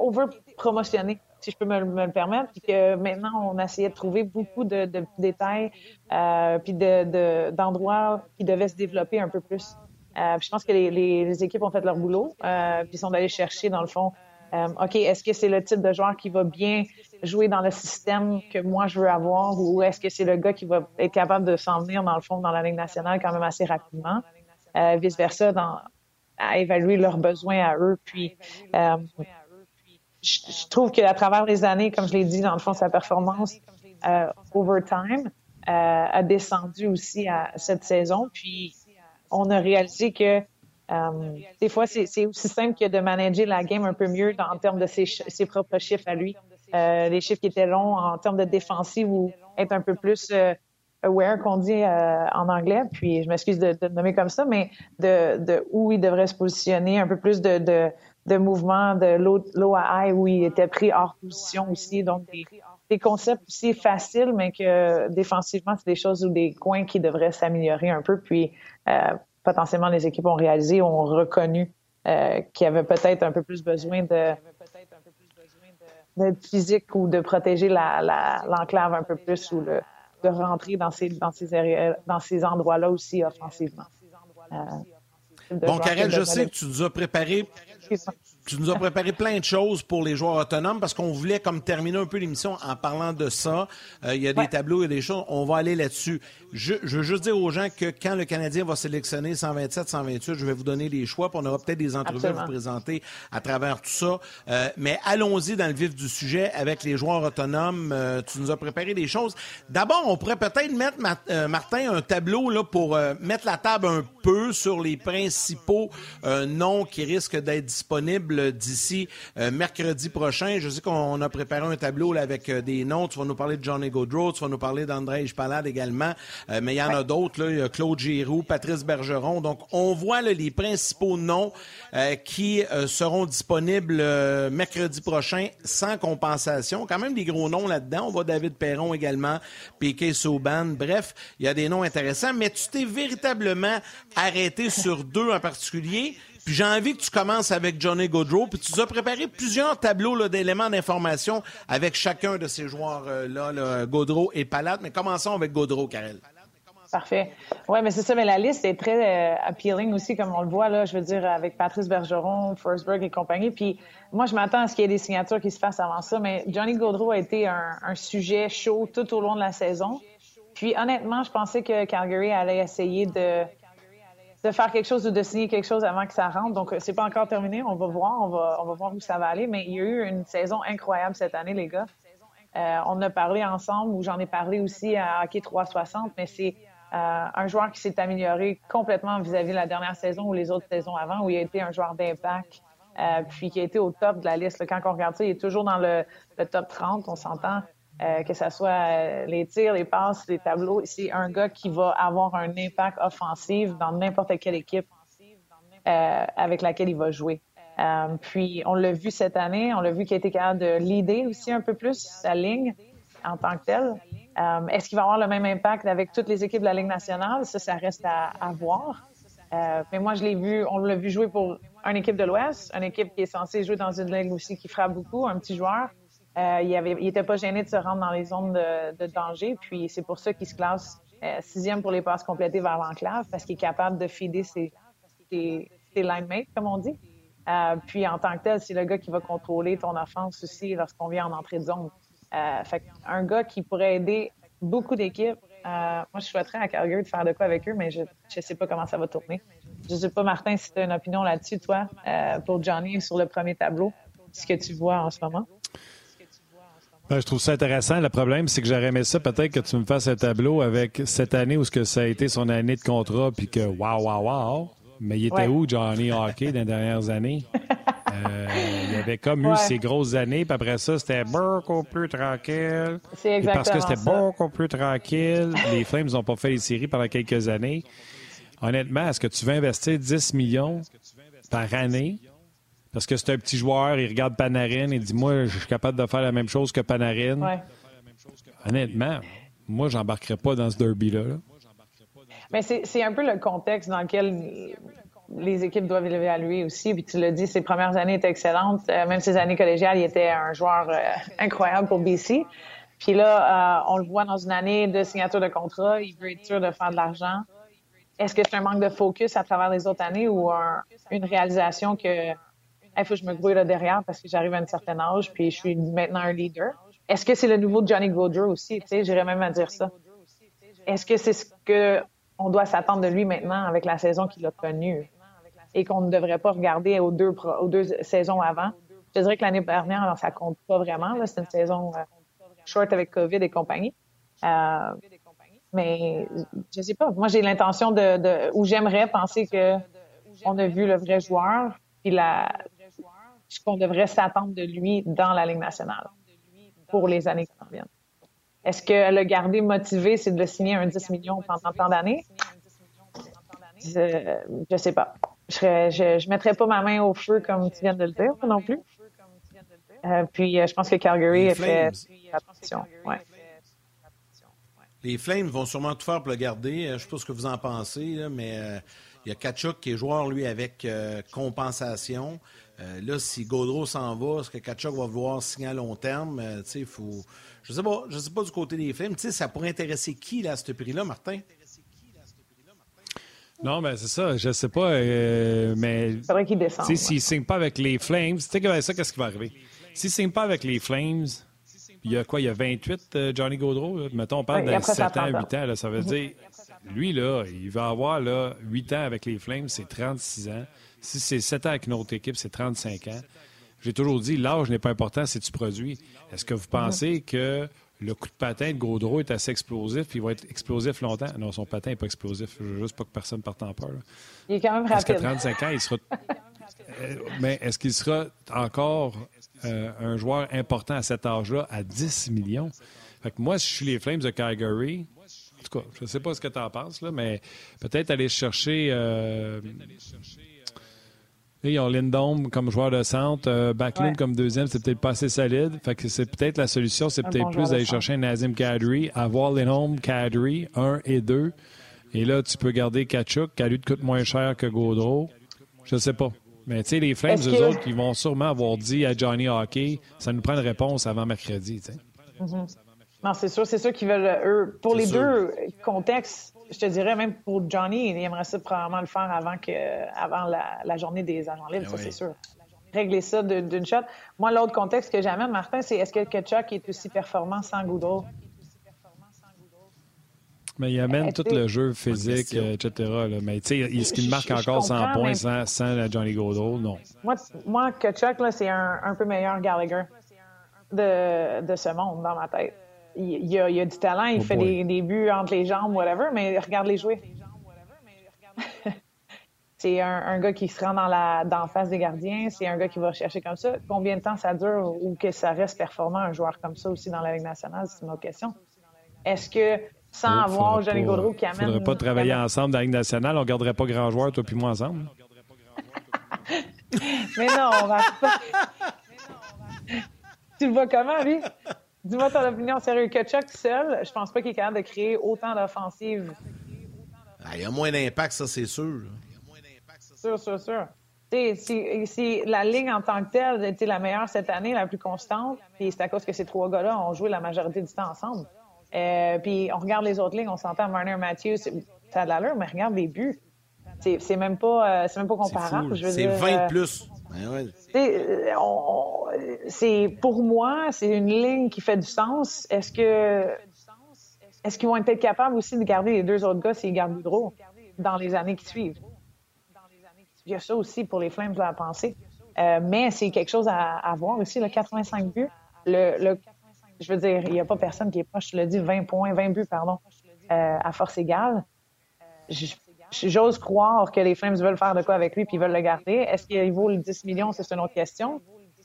over promotionné si je peux me, le permettre, puis que maintenant, on essayait de trouver beaucoup de, détails, euh, puis d'endroits qui devaient se développer un peu plus. Euh, je pense que les, équipes ont fait leur boulot, euh, puis sont allées chercher, dans le fond, euh, OK, est-ce que c'est le type de joueur qui va bien jouer dans le système que moi je veux avoir, ou est-ce que c'est le gars qui va être capable de s'en venir, dans le fond, dans la Ligue nationale quand même assez rapidement, vice-versa, à évaluer leurs besoins à eux, puis je, trouve qu'à travers les années, comme je l'ai dit, dans le fond, sa performance euh, overtime euh, a descendu aussi à cette saison. Puis, on a réalisé que euh, des fois, c'est aussi simple que de manager la game un peu mieux en termes de ses, ses propres chiffres à lui. Euh, les chiffres qui étaient longs en termes de défensive ou être un peu plus euh, aware qu'on dit euh, en anglais, puis je m'excuse de, de, nommer comme ça, mais de, de, où il devrait se positionner, un peu plus de, de, de mouvement de low à où il était pris hors position aussi. Donc, des, concepts aussi faciles, mais que défensivement, c'est des choses ou des coins qui devraient s'améliorer un peu. Puis, euh, potentiellement, les équipes ont réalisé, ont reconnu euh, qu'il y avait peut-être un peu plus besoin de d'être physique ou de protéger l'enclave la, un peu plus ou le, de rentrer dans ces, dans ces, dans ces endroits-là aussi offensivement. Euh, bon, Karel, je sais que tu nous as préparé tu nous as préparé plein de choses pour les joueurs autonomes parce qu'on voulait comme terminer un peu l'émission en parlant de ça. Euh, il y a des tableaux, il y a des choses. On va aller là-dessus. Je, je, veux juste dire aux gens que quand le Canadien va sélectionner 127, 128, je vais vous donner les choix. Puis on aura peut-être des entrevues à vous présenter à travers tout ça. Euh, mais allons-y dans le vif du sujet avec les joueurs autonomes. Euh, tu nous as préparé des choses. D'abord, on pourrait peut-être mettre, Martin, un tableau là, pour mettre la table un peu sur les principaux noms qui risquent d'être disponibles d'ici euh, mercredi prochain. Je sais qu'on a préparé un tableau avec euh, des noms. Tu vas nous parler de Johnny Gaudreau, tu vas nous parler d'André Palade également, euh, mais il y en a d'autres. Il y a Claude Giroux, Patrice Bergeron. Donc, on voit les principaux noms qui seront disponibles mercredi prochain sans compensation. Quand même des gros noms là-dedans. On voit David Perron également, Piquet Sauban. Bref, il y a des noms intéressants, mais tu t'es véritablement arrêté sur deux en particulier. Puis j'ai envie que tu commences avec Johnny Gaudreau. Puis tu as préparé plusieurs tableaux d'éléments d'information avec chacun de ces joueurs-là, là, Gaudreau et Palate. Mais commençons avec Gaudreau, Karel. Parfait. Oui, mais c'est ça, mais la liste est très euh, appealing aussi, comme on le voit, là, je veux dire, avec Patrice Bergeron, Forsberg et compagnie. Puis moi, je m'attends à ce qu'il y ait des signatures qui se fassent avant ça, mais Johnny Gaudreau a été un, un, sujet chaud tout au long de la saison. Puis honnêtement, je pensais que Calgary allait essayer de de faire quelque chose ou de signer quelque chose avant que ça rentre. Donc, c'est pas encore terminé. On va voir. On va, on va voir où ça va aller. Mais il y a eu une saison incroyable cette année, les gars. Euh, on a parlé ensemble, ou j'en ai parlé aussi à Hockey 360, mais c'est euh, un joueur qui s'est amélioré complètement vis-à-vis de la dernière saison ou les autres saisons avant, où il a été un joueur d'impact euh, puis qui a été au top de la liste. Quand on regarde ça, il est toujours dans le, top 30, on s'entend. Euh, que ce soit les tirs, les passes, les tableaux. C'est un gars qui va avoir un impact offensif dans n'importe quelle équipe avec laquelle il va jouer. puis on l'a vu cette année, on l'a vu qu'il a été capable de leader aussi un peu plus sa ligne en tant que telle. Est-ce qu'il va avoir le même impact avec toutes les équipes de la Ligue nationale? Ça, ça reste à, à voir. Euh, mais moi, je l'ai vu, on l'a vu jouer pour une équipe de l'Ouest, une équipe qui est censée jouer dans une ligue aussi qui frappe beaucoup, un petit joueur. Euh, il avait, il pas gêné de se rendre dans les zones de, danger, puis c'est pour ça qu'il se classe euh, sixième pour les passes complétées vers l'enclave, parce qu'il est capable de feeder ses, ses, ses line mates, comme on dit. Euh, puis en tant que tel, c'est le gars qui va contrôler ton offense aussi lorsqu'on vient en entrée de zone. Euh, fait un gars qui pourrait aider beaucoup d'équipes moi, je souhaiterais à Calgary de faire de quoi avec eux, mais je ne sais pas comment ça va tourner. Je ne sais pas, Martin, si tu as une opinion là-dessus, toi, pour Johnny, sur le premier tableau, ce que tu vois en ce moment. Ben, je trouve ça intéressant. Le problème, c'est que j'aurais aimé ça, peut-être que tu me fasses un tableau avec cette année où ce que ça a été son année de contrat, puis que waouh, waouh, waouh. Mais il était où, Johnny Hockey, dans les dernières années? Euh, il avait comme eu ses grosses années, puis après ça, c'était beaucoup plus tranquille. C'est exactement Parce que c'était beaucoup plus tranquille, les Flames n'ont pas fait les séries pendant quelques années. Honnêtement, est-ce que tu veux investir 10 millions par année? Parce que c'est un petit joueur, il regarde Panarin et dit Moi, je suis capable de faire la même chose que Panarin. Honnêtement, moi, j'embarquerais pas dans ce derby-là. Mais c'est un peu le contexte dans lequel les équipes doivent l'évaluer aussi. Puis tu l'as dit, ses premières années étaient excellentes. Euh, même ses années collégiales, il était un joueur euh, incroyable pour BC. Puis là, euh, on le voit dans une année de signature de contrat. Il veut être sûr de faire de l'argent. Est-ce que c'est un manque de focus à travers les autres années ou une réalisation que il faut que je me grouille là derrière parce que j'arrive à un certain âge puis je suis maintenant un leader? Est-ce que c'est le nouveau Johnny Gaudreau aussi? Tu sais, j'irais même à dire ça. Est-ce que c'est ce que on doit s'attendre de lui maintenant avec la saison qu'il a connue? et qu'on ne devrait pas regarder aux deux, aux deux saisons avant? Je dirais que l'année dernière, ça compte pas vraiment. C'est une saison euh, short avec COVID et compagnie. Euh, mais je sais pas. Moi, j'ai l'intention de, ou j'aimerais penser que on a vu le vrai joueur, puis la, qu'on devrait s'attendre de lui dans la Ligue nationale pour les années qui viennent. Est-ce que le garder motivé, c'est de le signer un 10 millions pendant tant d'années? Je, je sais pas je ne mettrais pas ma main au feu comme tu viens de le dire non plus. Euh, puis euh, je pense que Calgary a fait attention. Ouais. Les Flames vont sûrement tout faire pour le garder. Euh, je ne sais pas ce que vous en pensez, mais il y a Kachuk qui est joueur, lui, avec compensation. là, si Gaudreau s'en va, est-ce que Kachuk va vouloir signer à long terme? il faut... Je ne sais pas. Je sais pas du côté des Flames. ça pourrait intéresser qui là, à ce prix-là, Martin? Non, mais c'est ça. Je sais pas. Euh, mais. C'est vrai qu'il descend. S'il ne signe pas avec les Flames, tu sais, ça, qu'est-ce qui va arriver? S'il ne signe pas avec les Flames, il y a quoi? Il y a 28, euh, Johnny Gaudreau? Mettons, on parle de 7 ans, 8 ans. ça veut mhm. dire, lui, là, il va avoir là, 8 ans avec les Flames, c'est 36 ans. Si c'est 7 ans avec une autre équipe, c'est 35 ans. J'ai toujours dit, l'âge n'est pas important, c'est tu produis. Est-ce que vous pensez que le coup de patin de Gaudreau est assez explosif, il va être explosif longtemps? Non, son patin n'est pas explosif. Je veux juste pas que personne parte en peur. Il est quand même rapide. Parce qu'à 35 ans, il sera. Euh, mais est-ce qu'il sera encore euh, un joueur important à cet âge-là, à 10 millions? Fait que moi, si je suis les Flames de Calgary, tout cas, je ne sais pas ce que tu en penses, là, mais peut-être aller chercher. Euh, ils ont Lindholm comme joueur de centre, euh, Backlund comme deuxième, c'est peut-être pas assez solide. Fait que c'est peut-être la solution, c'est peut-être plus d'aller chercher un Nazim Kadri, avoir Lindholm, Kadri, 1 et 2. Et là, tu peux garder Kachuk, lui coûte moins cher que Gaudreau. Je sais pas. Mais tu sais, les Flames, eux autres, ils vont sûrement avoir dit à Johnny Hockey, ça nous prend une réponse avant mercredi. Mm-hmm. Non, c'est sûr, c'est sûr qu'ils veulent, eux, pour les deux contextes, je te dirais même pour Johnny, il aimerait ça probablement le faire avant, que, avant la, journée des agents libres, ça c'est sûr. Régler ça d'une shot. Moi, l'autre contexte que j'amène, Martin, c'est est-ce que Ketchuk est aussi performant sans Goudreau? Mais il amène tout le jeu physique, etc. Mais tu sais, est-ce qu'il marque encore 100 points sans, Johnny Gaudreau? Non. Moi, moi Kachuk, c'est un, un, peu meilleur Gallagher de, de ce monde dans ma tête il, y a, a, du talent, il oh fait des, des, buts entre les jambes, whatever, mais regarde les jouer. c'est un, gars qui se rend dans la dans face des gardiens, c'est un gars qui va chercher comme ça. Combien de temps ça dure ou que ça reste performant un joueur comme ça aussi dans la Ligue nationale, c'est autre question. Est-ce que sans avoir Johnny Gaudreau qui amène. Il ne faudrait pas travailler ensemble dans la Ligue nationale, on ne garderait pas grand joueur, toi puis moi ensemble. Mais non, on va pas. tu le vois comment, lui? Dis-moi ton opinion sérieux. Que Chuck seul, je pense pas qu'il est capable de créer autant d'offensives. Ah, il y a moins d'impact, ça, c'est sûr. Sûr, sûr, sûr. Si, la ligne en tant que telle été la meilleure cette année, la plus constante, puis c'est à cause que ces trois gars-là ont joué la majorité du temps ensemble. Euh, puis on regarde les autres lignes, on s'entend Marner Matthews, ça a de l'allure, mais regarde les buts. C'est même pas euh, c'est même pas comparable. C'est 20 euh, plus. C'est pour moi, c'est une ligne qui fait du sens. Est-ce que est-ce qu'ils vont être capables aussi de garder les deux autres gars s'ils gardent Boudreau dans les années qui suivent? Il y a ça aussi pour les Flames à penser. mais c'est quelque chose à, voir aussi, le 85 buts. Le, je veux dire, il n'y a pas personne qui est proche, je le dis, 20 points, 20 buts, pardon, à force égale. J'ose croire que les Flames veulent faire de quoi avec lui puis veulent le garder. Est-ce qu'il vaut le 10 millions? C'est une autre question.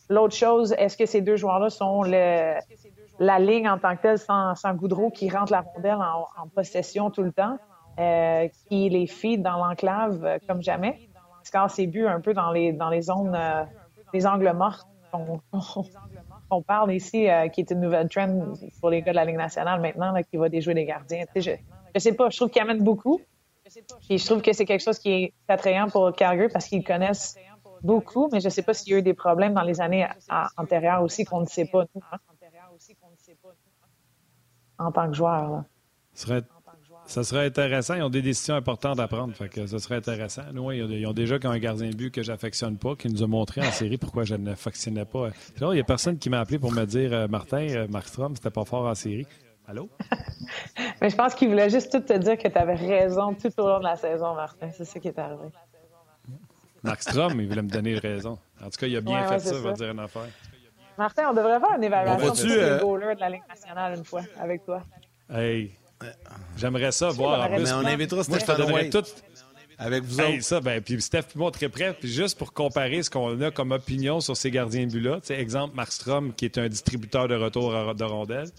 L'autre chose, est-ce que ces deux joueurs-là sont le, la ligne en tant que telle sans, sans Goudreau qui rentre la rondelle en, possession tout le temps, euh, qui les feed dans l'enclave euh, comme jamais? Score ses buts un peu dans les, dans les zones, euh, les angles morts qu'on parle ici, qui est une nouvelle trend pour les gars de la Ligue nationale maintenant, qui va déjouer les gardiens. Je, je sais pas, je trouve qu'il amène beaucoup. Je trouve que c'est quelque chose qui est attrayant pour Calgary parce qu'ils connaissent beaucoup, mais je ne sais pas s'il y a eu des problèmes dans les années antérieures aussi qu'on ne sait pas, hein. en tant que joueur. Ça serait intéressant. Ils ont des décisions importantes à prendre. Fait ça serait intéressant. Nous, ils ont déjà un gardien de but que j'affectionne pas, qui nous a montré en série pourquoi je ne fonctionnais pas. il n'y a personne qui m'a appelé pour me dire euh, Martin, euh, Markstrom, c'était pas fort en série. Allô? Mais je pense qu'il voulait juste tout te dire que tu avais raison tout au long de la saison, Martin. C'est ça qui est arrivé. Mark Strom, il voulait me donner raison. En tout cas, il a bien fait ça, il va dire une affaire. Martin, on devrait faire une évaluation de euh... de la Ligue nationale une fois avec toi. Hey, j'aimerais ça voir. En plus, on invitera Moi, tout... Avec vous hey, ça, ben, puis Steph puis moi, très près. Puis juste pour comparer ce qu'on a comme opinion sur ces gardiens de but-là, exemple, Markstrom, qui est un distributeur de retour de rondelles.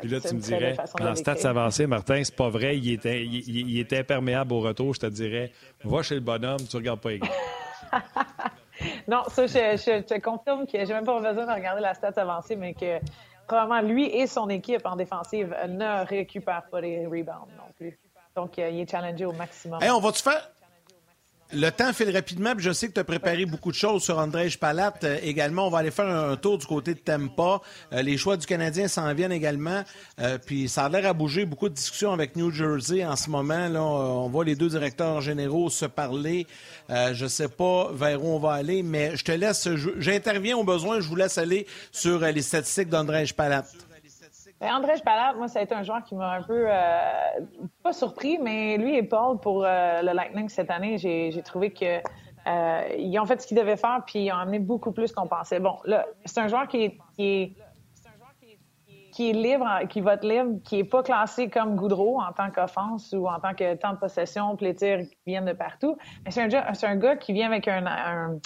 Puis là, tu me dirais, en stats avancés, Martin, c'est pas vrai, il était, il, était imperméable au retour. Je te dirais, va chez le bonhomme, tu regardes pas les gars. non, ça, je, te confirme que j'ai même pas besoin de regarder la stats avancée, mais que probablement lui et son équipe en défensive ne récupèrent pas les rebounds non plus. Donc, euh, il est challengé au maximum. Hey, on va-tu faire le temps file rapidement, je sais que tu as préparé beaucoup de choses sur André Palat. Euh, également, on va aller faire un tour du côté de Tampa. Euh, les choix du Canadien s'en viennent également. Euh, puis ça a l'air à bouger. Beaucoup de discussions avec New Jersey en ce moment. Là, on voit les deux directeurs généraux se parler. je sais pas vers où on va aller, mais je te laisse. J'interviens au besoin. Je vous laisse aller sur les statistiques d'André Palat. Ben, André moi, ça a été un joueur qui m'a un peu, euh, pas surpris, mais lui et Paul, pour euh, le Lightning cette année, j'ai trouvé que euh, ils ont fait ce qu'ils devaient faire, puis ils ont amené beaucoup plus qu'on pensait. Bon, là, c'est un joueur qui est, qui est, qui est libre, qui vote libre, qui est pas classé comme Goudreau en tant qu'offense ou en tant que temps de possession, puis les tirs qui viennent de partout. Mais c'est un, un, gars qui vient avec un, un,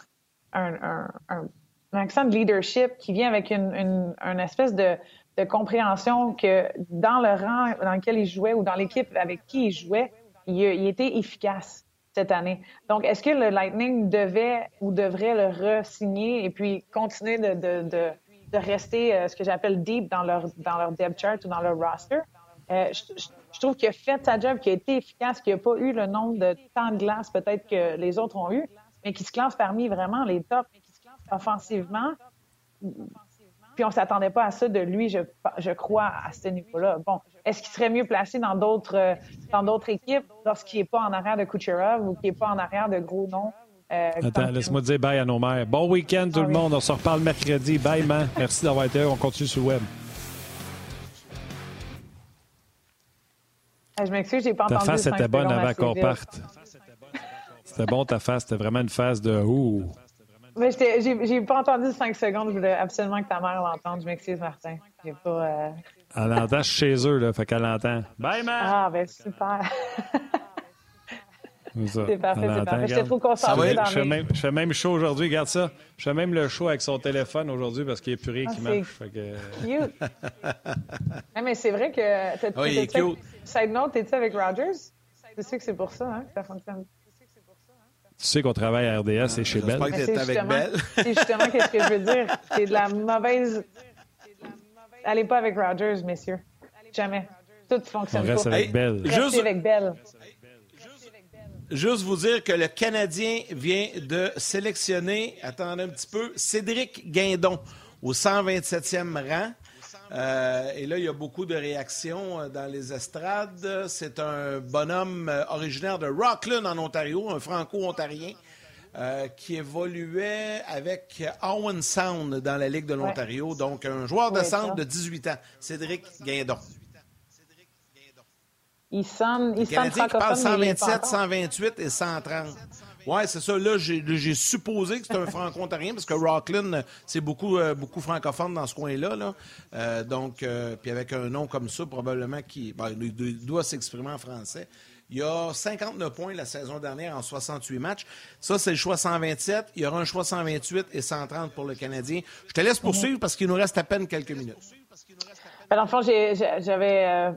un, un, accent de leadership, qui vient avec une, une, une espèce de de compréhension que dans le rang dans lequel il jouait ou dans l'équipe avec qui il jouait, il, était efficace cette année. Donc, est-ce que le Lightning devait ou devrait le re-signer et puis continuer de, de, de, de rester euh, ce que j'appelle deep dans leur, dans leur depth chart ou dans leur roster? Euh, je, je, trouve qu'il a fait sa job, qu'il a été efficace, qu'il n'a pas eu le nombre de temps de glace peut-être que les autres ont eu, mais qui se classe parmi vraiment les tops offensivement puis on s'attendait pas à ça de lui, je, je crois, à ce niveau-là. Bon, est-ce qu'il serait mieux placé dans d'autres euh, dans d'autres équipes lorsqu'il n'est pas en arrière de Kucherov ou qu'il n'est pas en arrière de gros noms? Euh, Attends, laisse-moi dire bye à nos mères. Bon week-end tout le monde. On se reparle mercredi. Bye, man. Merci d'avoir été là. On continue sur le web. Je m'excuse, j'ai pas entendu. Ta face était bonne avant qu'on parte. C'était bon ta face. C'était vraiment une face de ouh. Mais j'ai pas entendu 5 secondes. Je voulais absolument que ta mère l'entende. Je m'excuse, Martin. J'ai pas. Euh... Elle entend chez eux, là. Fait qu'elle l'entend. Bye, man! Ah, ben super. C'est parfait, c'est parfait. J'étais trop concentré dans je, fais même, je fais même chaud aujourd'hui, regarde ça. Je fais même le show avec son téléphone aujourd'hui parce qu'il n'y a plus rien qui ah, marche. Que... Cute. mais c'est vrai que... Oh, il est cute. Side note, t'es-tu avec Rogers? Tu sais que c'est pour ça hein, que ça fonctionne. Tu sais qu'on travaille à RDS et chez Bell. C'est avec Bell. c'est justement qu'est-ce que je veux dire. C'est de la mauvaise... Allez pas avec Rogers, messieurs. Jamais. Tout fonctionne On reste avec Bell. Juste... avec Bell. Juste vous dire que le Canadien vient de sélectionner, attendez un petit peu, Cédric Guindon au 127e rang. Euh, et là, il y a beaucoup de réactions euh, dans les estrades. C'est un bonhomme euh, originaire de Rockland, en Ontario, un franco-ontarien. qui évoluait avec Owen Sound dans la Ligue de l'Ontario. Donc, un joueur de centre de 18 ans, Cédric Guindon. Il sonne, il sonne parle 127, 128 et 130. Oui, c'est ça. Là, j'ai supposé que c'était un franco-ontarien parce que Rockland, c'est beaucoup, euh, beaucoup francophone dans ce coin-là. Là. Euh, donc, euh, puis avec un nom comme ça, probablement qui ben, il doit s'exprimer en français. Il y a 59 points la saison dernière en 68 matchs. Ça, c'est le choix 127. Il y aura un choix 128 et 130 pour le Canadien. Je te laisse poursuivre parce qu'il nous reste à peine quelques minutes. Ben, dans le fond, j'avais euh,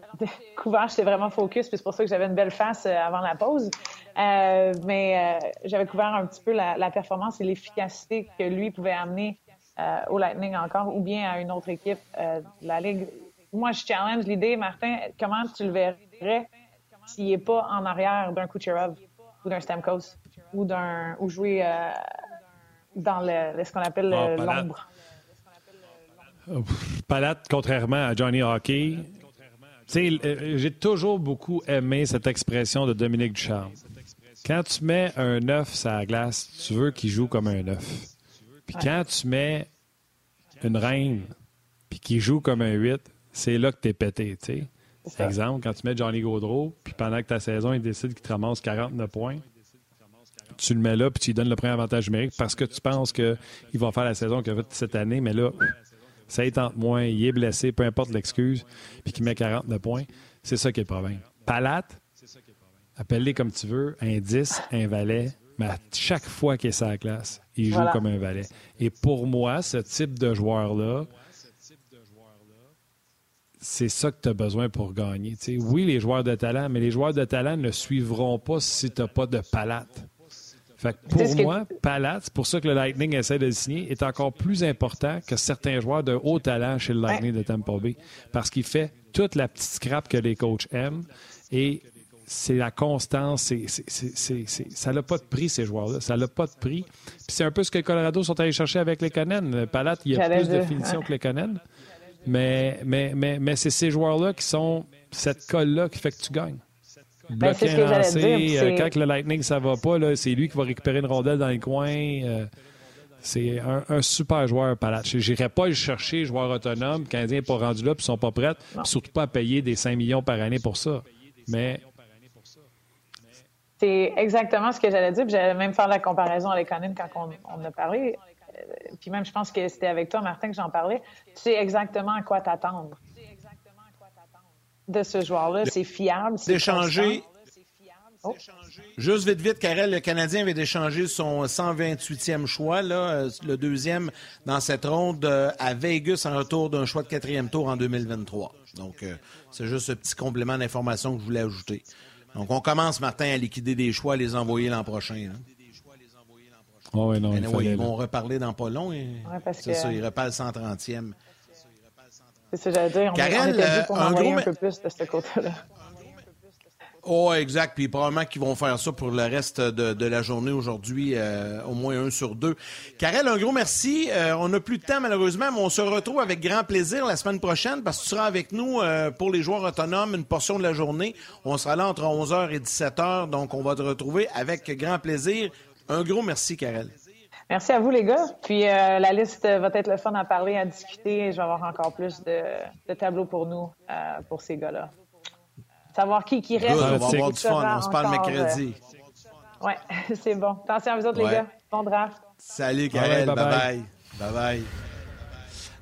couvert, j'étais vraiment focus, puis c'est pour ça que j'avais une belle face euh, avant la pause. Euh, mais j'avais couvert un petit peu la, performance et l'efficacité que lui pouvait amener au Lightning encore, ou bien à une autre équipe de la Ligue. Moi, je challenge l'idée, Martin, comment tu le verrais s'il n'est pas en arrière d'un Kucherov ou d'un Stamkos ou d'un ou jouer dans le, ce qu'on appelle ah, l'ombre? Palate, contrairement à Johnny Hockey, euh, j'ai toujours beaucoup aimé cette expression de Dominique Ducharme. Quand tu mets un œuf sur la glace, tu veux qu'il joue comme un œuf. Puis quand tu mets une reine puis qu'il joue comme un 8, c'est là que tu es pété. Par exemple, quand tu mets Johnny Gaudreau, puis pendant que ta saison, il décide qu'il te ramasse 49 points, tu le mets là, puis tu lui donnes le premier avantage numérique parce que tu penses qu'il va faire la saison qu'il a faite cette année, mais là, ça y tente moins, il est blessé, peu importe l'excuse, puis qu'il met 49 points. C'est ça qui est le problème. Palate, appelle-les comme tu veux, un 10, un valet, mais à chaque fois qu'il est sur la classe, il joue comme un valet. Et pour moi, ce type de joueur-là, c'est ça que tu as besoin pour gagner. oui, les joueurs de talent, mais les joueurs de talent ne suivront pas si tu n'as pas de palate. Fait pour moi, Palat, c'est pour ça que le Lightning essaie de le signer, est encore plus important que certains joueurs de haut talent chez le Lightning de Tampa Bay. Parce qu'il fait toute la petite scrap que les coachs aiment. Et c'est la constance. C'est, ça n'a pas de prix, ces joueurs-là. Ça n'a pas de prix. Puis c'est un peu ce que le Colorado sont allés chercher avec les Conan. Palat, il y a plus de finition que les Conan. Mais, mais, mais, mais c'est ces joueurs-là qui sont cette colle-là qui fait que tu gagnes. Ben, bloqué ben, euh, quand le Lightning, ça va pas, c'est lui qui va récupérer une rondelle dans les coins. Euh, c'est un, super joueur, Palat. Je n'irai pas le chercher, joueur autonome. Le Canadien n'est pas rendu là, puis ils sont pas prêts. Surtout pas à payer des 5 millions par année pour ça. Mais. C'est exactement ce que j'allais dire. J'allais même faire la comparaison avec Conan quand on, on a parlé. Euh, puis même, je pense que c'était avec toi, Martin, que j'en parlais. Tu sais exactement à quoi t'attendre de ce joueur-là. C'est fiable. C'est échangé. Oh. Juste vite, vite, Karel, le Canadien avait échangé son 128e choix, là, euh, le deuxième dans cette ronde euh, à Vegas en retour d'un choix de quatrième tour en 2023. Donc, euh, c'est juste ce petit complément d'information que je voulais ajouter. Donc, on commence, Martin, à liquider des choix, à les envoyer l'an prochain. Oh, non, ils vont reparler dans pas long. c'est ça, ils reparlent 130e. C'est ça, j'allais dire. On, Karel, on pour un, gros... un peu plus de ce côté-là. Oh, exact. Puis probablement qu'ils vont faire ça pour le reste de, la journée aujourd'hui, euh, au moins un sur deux. Karel, un gros merci. Euh, on n'a plus de temps malheureusement, mais on se retrouve avec grand plaisir la semaine prochaine parce que tu seras avec nous euh, pour les joueurs autonomes une portion de la journée. On sera là entre 11h et 17h, donc on va te retrouver avec grand plaisir. Un gros merci, Karel. Merci à vous, les gars. Puis euh, la liste va être le fun à parler, à discuter. Je vais avoir encore plus de, tableaux pour nous, euh, pour ces gars-là. Savoir qui qui reste. on va avoir du fun. On se parle mercredi. Euh... Ouais, c'est bon. Attention à vous autres, les gars. Bon draft. Salut, Karel. Bye-bye. Bye-bye.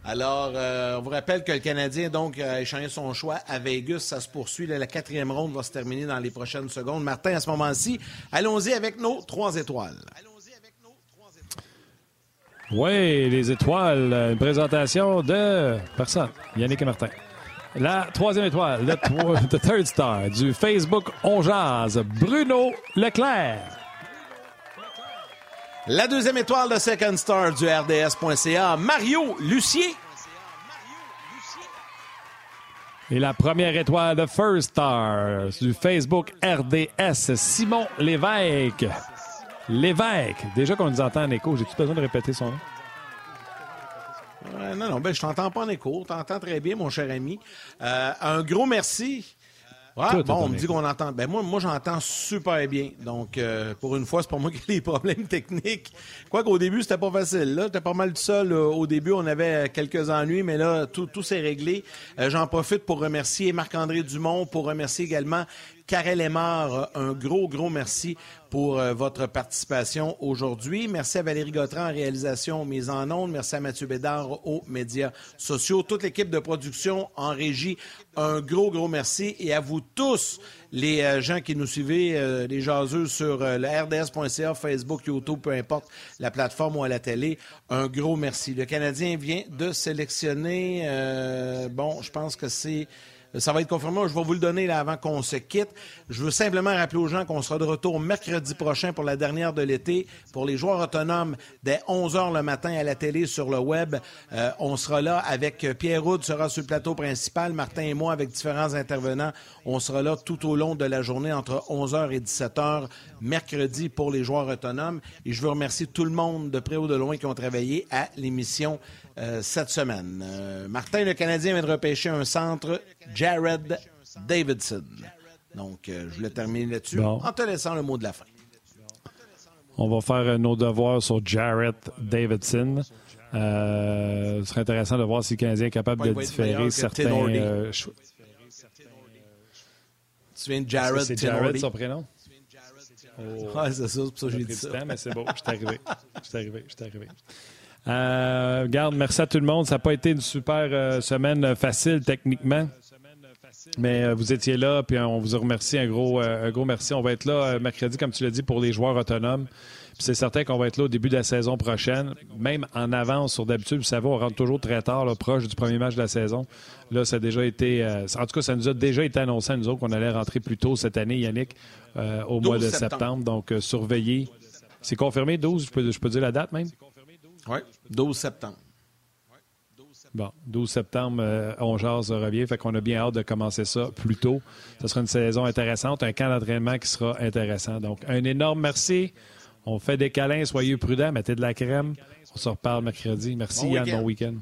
Alors, euh, on vous rappelle que le Canadien donc a échangé son choix à Vegas. Ça se poursuit. la quatrième ronde va se terminer dans les prochaines secondes. Martin, à ce moment-ci, allons-y avec nos trois étoiles. Oui, les étoiles. Une présentation de personne. Yannick et Martin. La troisième étoile, le the third star du Facebook On Jazz, Bruno Leclerc. La deuxième étoile de Second Star du RDS.ca, Mario Lucier. Et la première étoile de First Star du Facebook RDS, Simon Lévesque. Lévesque. Déjà qu'on nous entend en écho, j'ai-tu besoin de répéter son nom? non, non, ben, je t'entends pas en écho. T'entends très bien, mon cher ami. Euh, un gros merci. bon, on me dit qu'on entend. Ben moi, moi j'entends super bien. Donc, euh, pour une fois, c'est pas moi qui ai les problèmes techniques. Quoi qu'au début, c'était pas facile. Là, j'étais pas mal tout seul. Au début, on avait quelques ennuis, mais là, tout, tout s'est réglé. Euh, j'en profite pour remercier Marc-André Dumont, pour remercier également Karel Lemar, un gros, gros merci pour euh, votre participation aujourd'hui. Merci à Valérie Gautran en réalisation mise en ondes. Merci à Mathieu Bédard aux médias sociaux. Toute l'équipe de production en régie, un gros, gros merci. Et à vous tous, les euh, gens qui nous suivez, euh, les jaseux sur le RDS.ca, Facebook, YouTube, peu importe la plateforme ou à la télé, un gros merci. Le Canadien vient de sélectionner, bon, je pense que c'est ça va être confirmé. Je vais vous le donner avant qu'on se quitte. Je veux simplement rappeler aux gens qu'on sera de retour mercredi prochain pour la dernière de l'été. Pour les joueurs autonomes, dès 11 h le matin à la télé, sur le web, euh, on sera là avec Pierre Roud sera sur le plateau principal. Martin et moi, avec différents intervenants, on sera là tout au long de la journée entre 11h et 17h mercredi pour les joueurs autonomes. Et je veux remercier tout le monde de près ou de loin qui ont travaillé à l'émission euh, cette semaine. Euh, Martin, le Canadien, vient de repêcher un centre, Jared Davidson. Donc, euh, je voulais terminer là-dessus en te laissant le mot de la fin. On va faire nos devoirs sur Jared Davidson. ce serait intéressant de voir si le Canadien est capable de différer certains. tu viens de Jared C'est Jared son prénom? Oh. c'est ça, c'est pour ça que j'ai dit ça. mais c'est beau, je suis arrivé. Je suis arrivé, je suis arrivé. Euh, garde, merci à tout le monde. Ça n'a pas été une super euh, semaine facile techniquement. Mais euh, vous étiez là, puis on vous remercie un gros, un gros merci. On va être là mercredi, comme tu l'as dit, pour les joueurs autonomes. c'est certain qu'on va être là au début de la saison prochaine, même en avance sur d'habitude. Vous savez, on rentre toujours très tard, proche du premier match de la saison. Là, ça a déjà été. en tout cas, ça nous a déjà été annoncé à nous autres qu'on allait rentrer plus tôt cette année, Yannick, au mois de septembre. Donc, surveillez. C'est confirmé, 12, je peux, je peux dire la date même? Oui, 12 septembre. Bon, 12 septembre, euh, on jase revient. Fait qu'on a bien hâte de commencer ça plus tôt. Ce sera une saison intéressante, un camp d'entraînement qui sera intéressant. Donc, un énorme merci. On fait des câlins, soyez prudents, mettez de la crème. On se reparle mercredi. Merci Yann, bon week-end.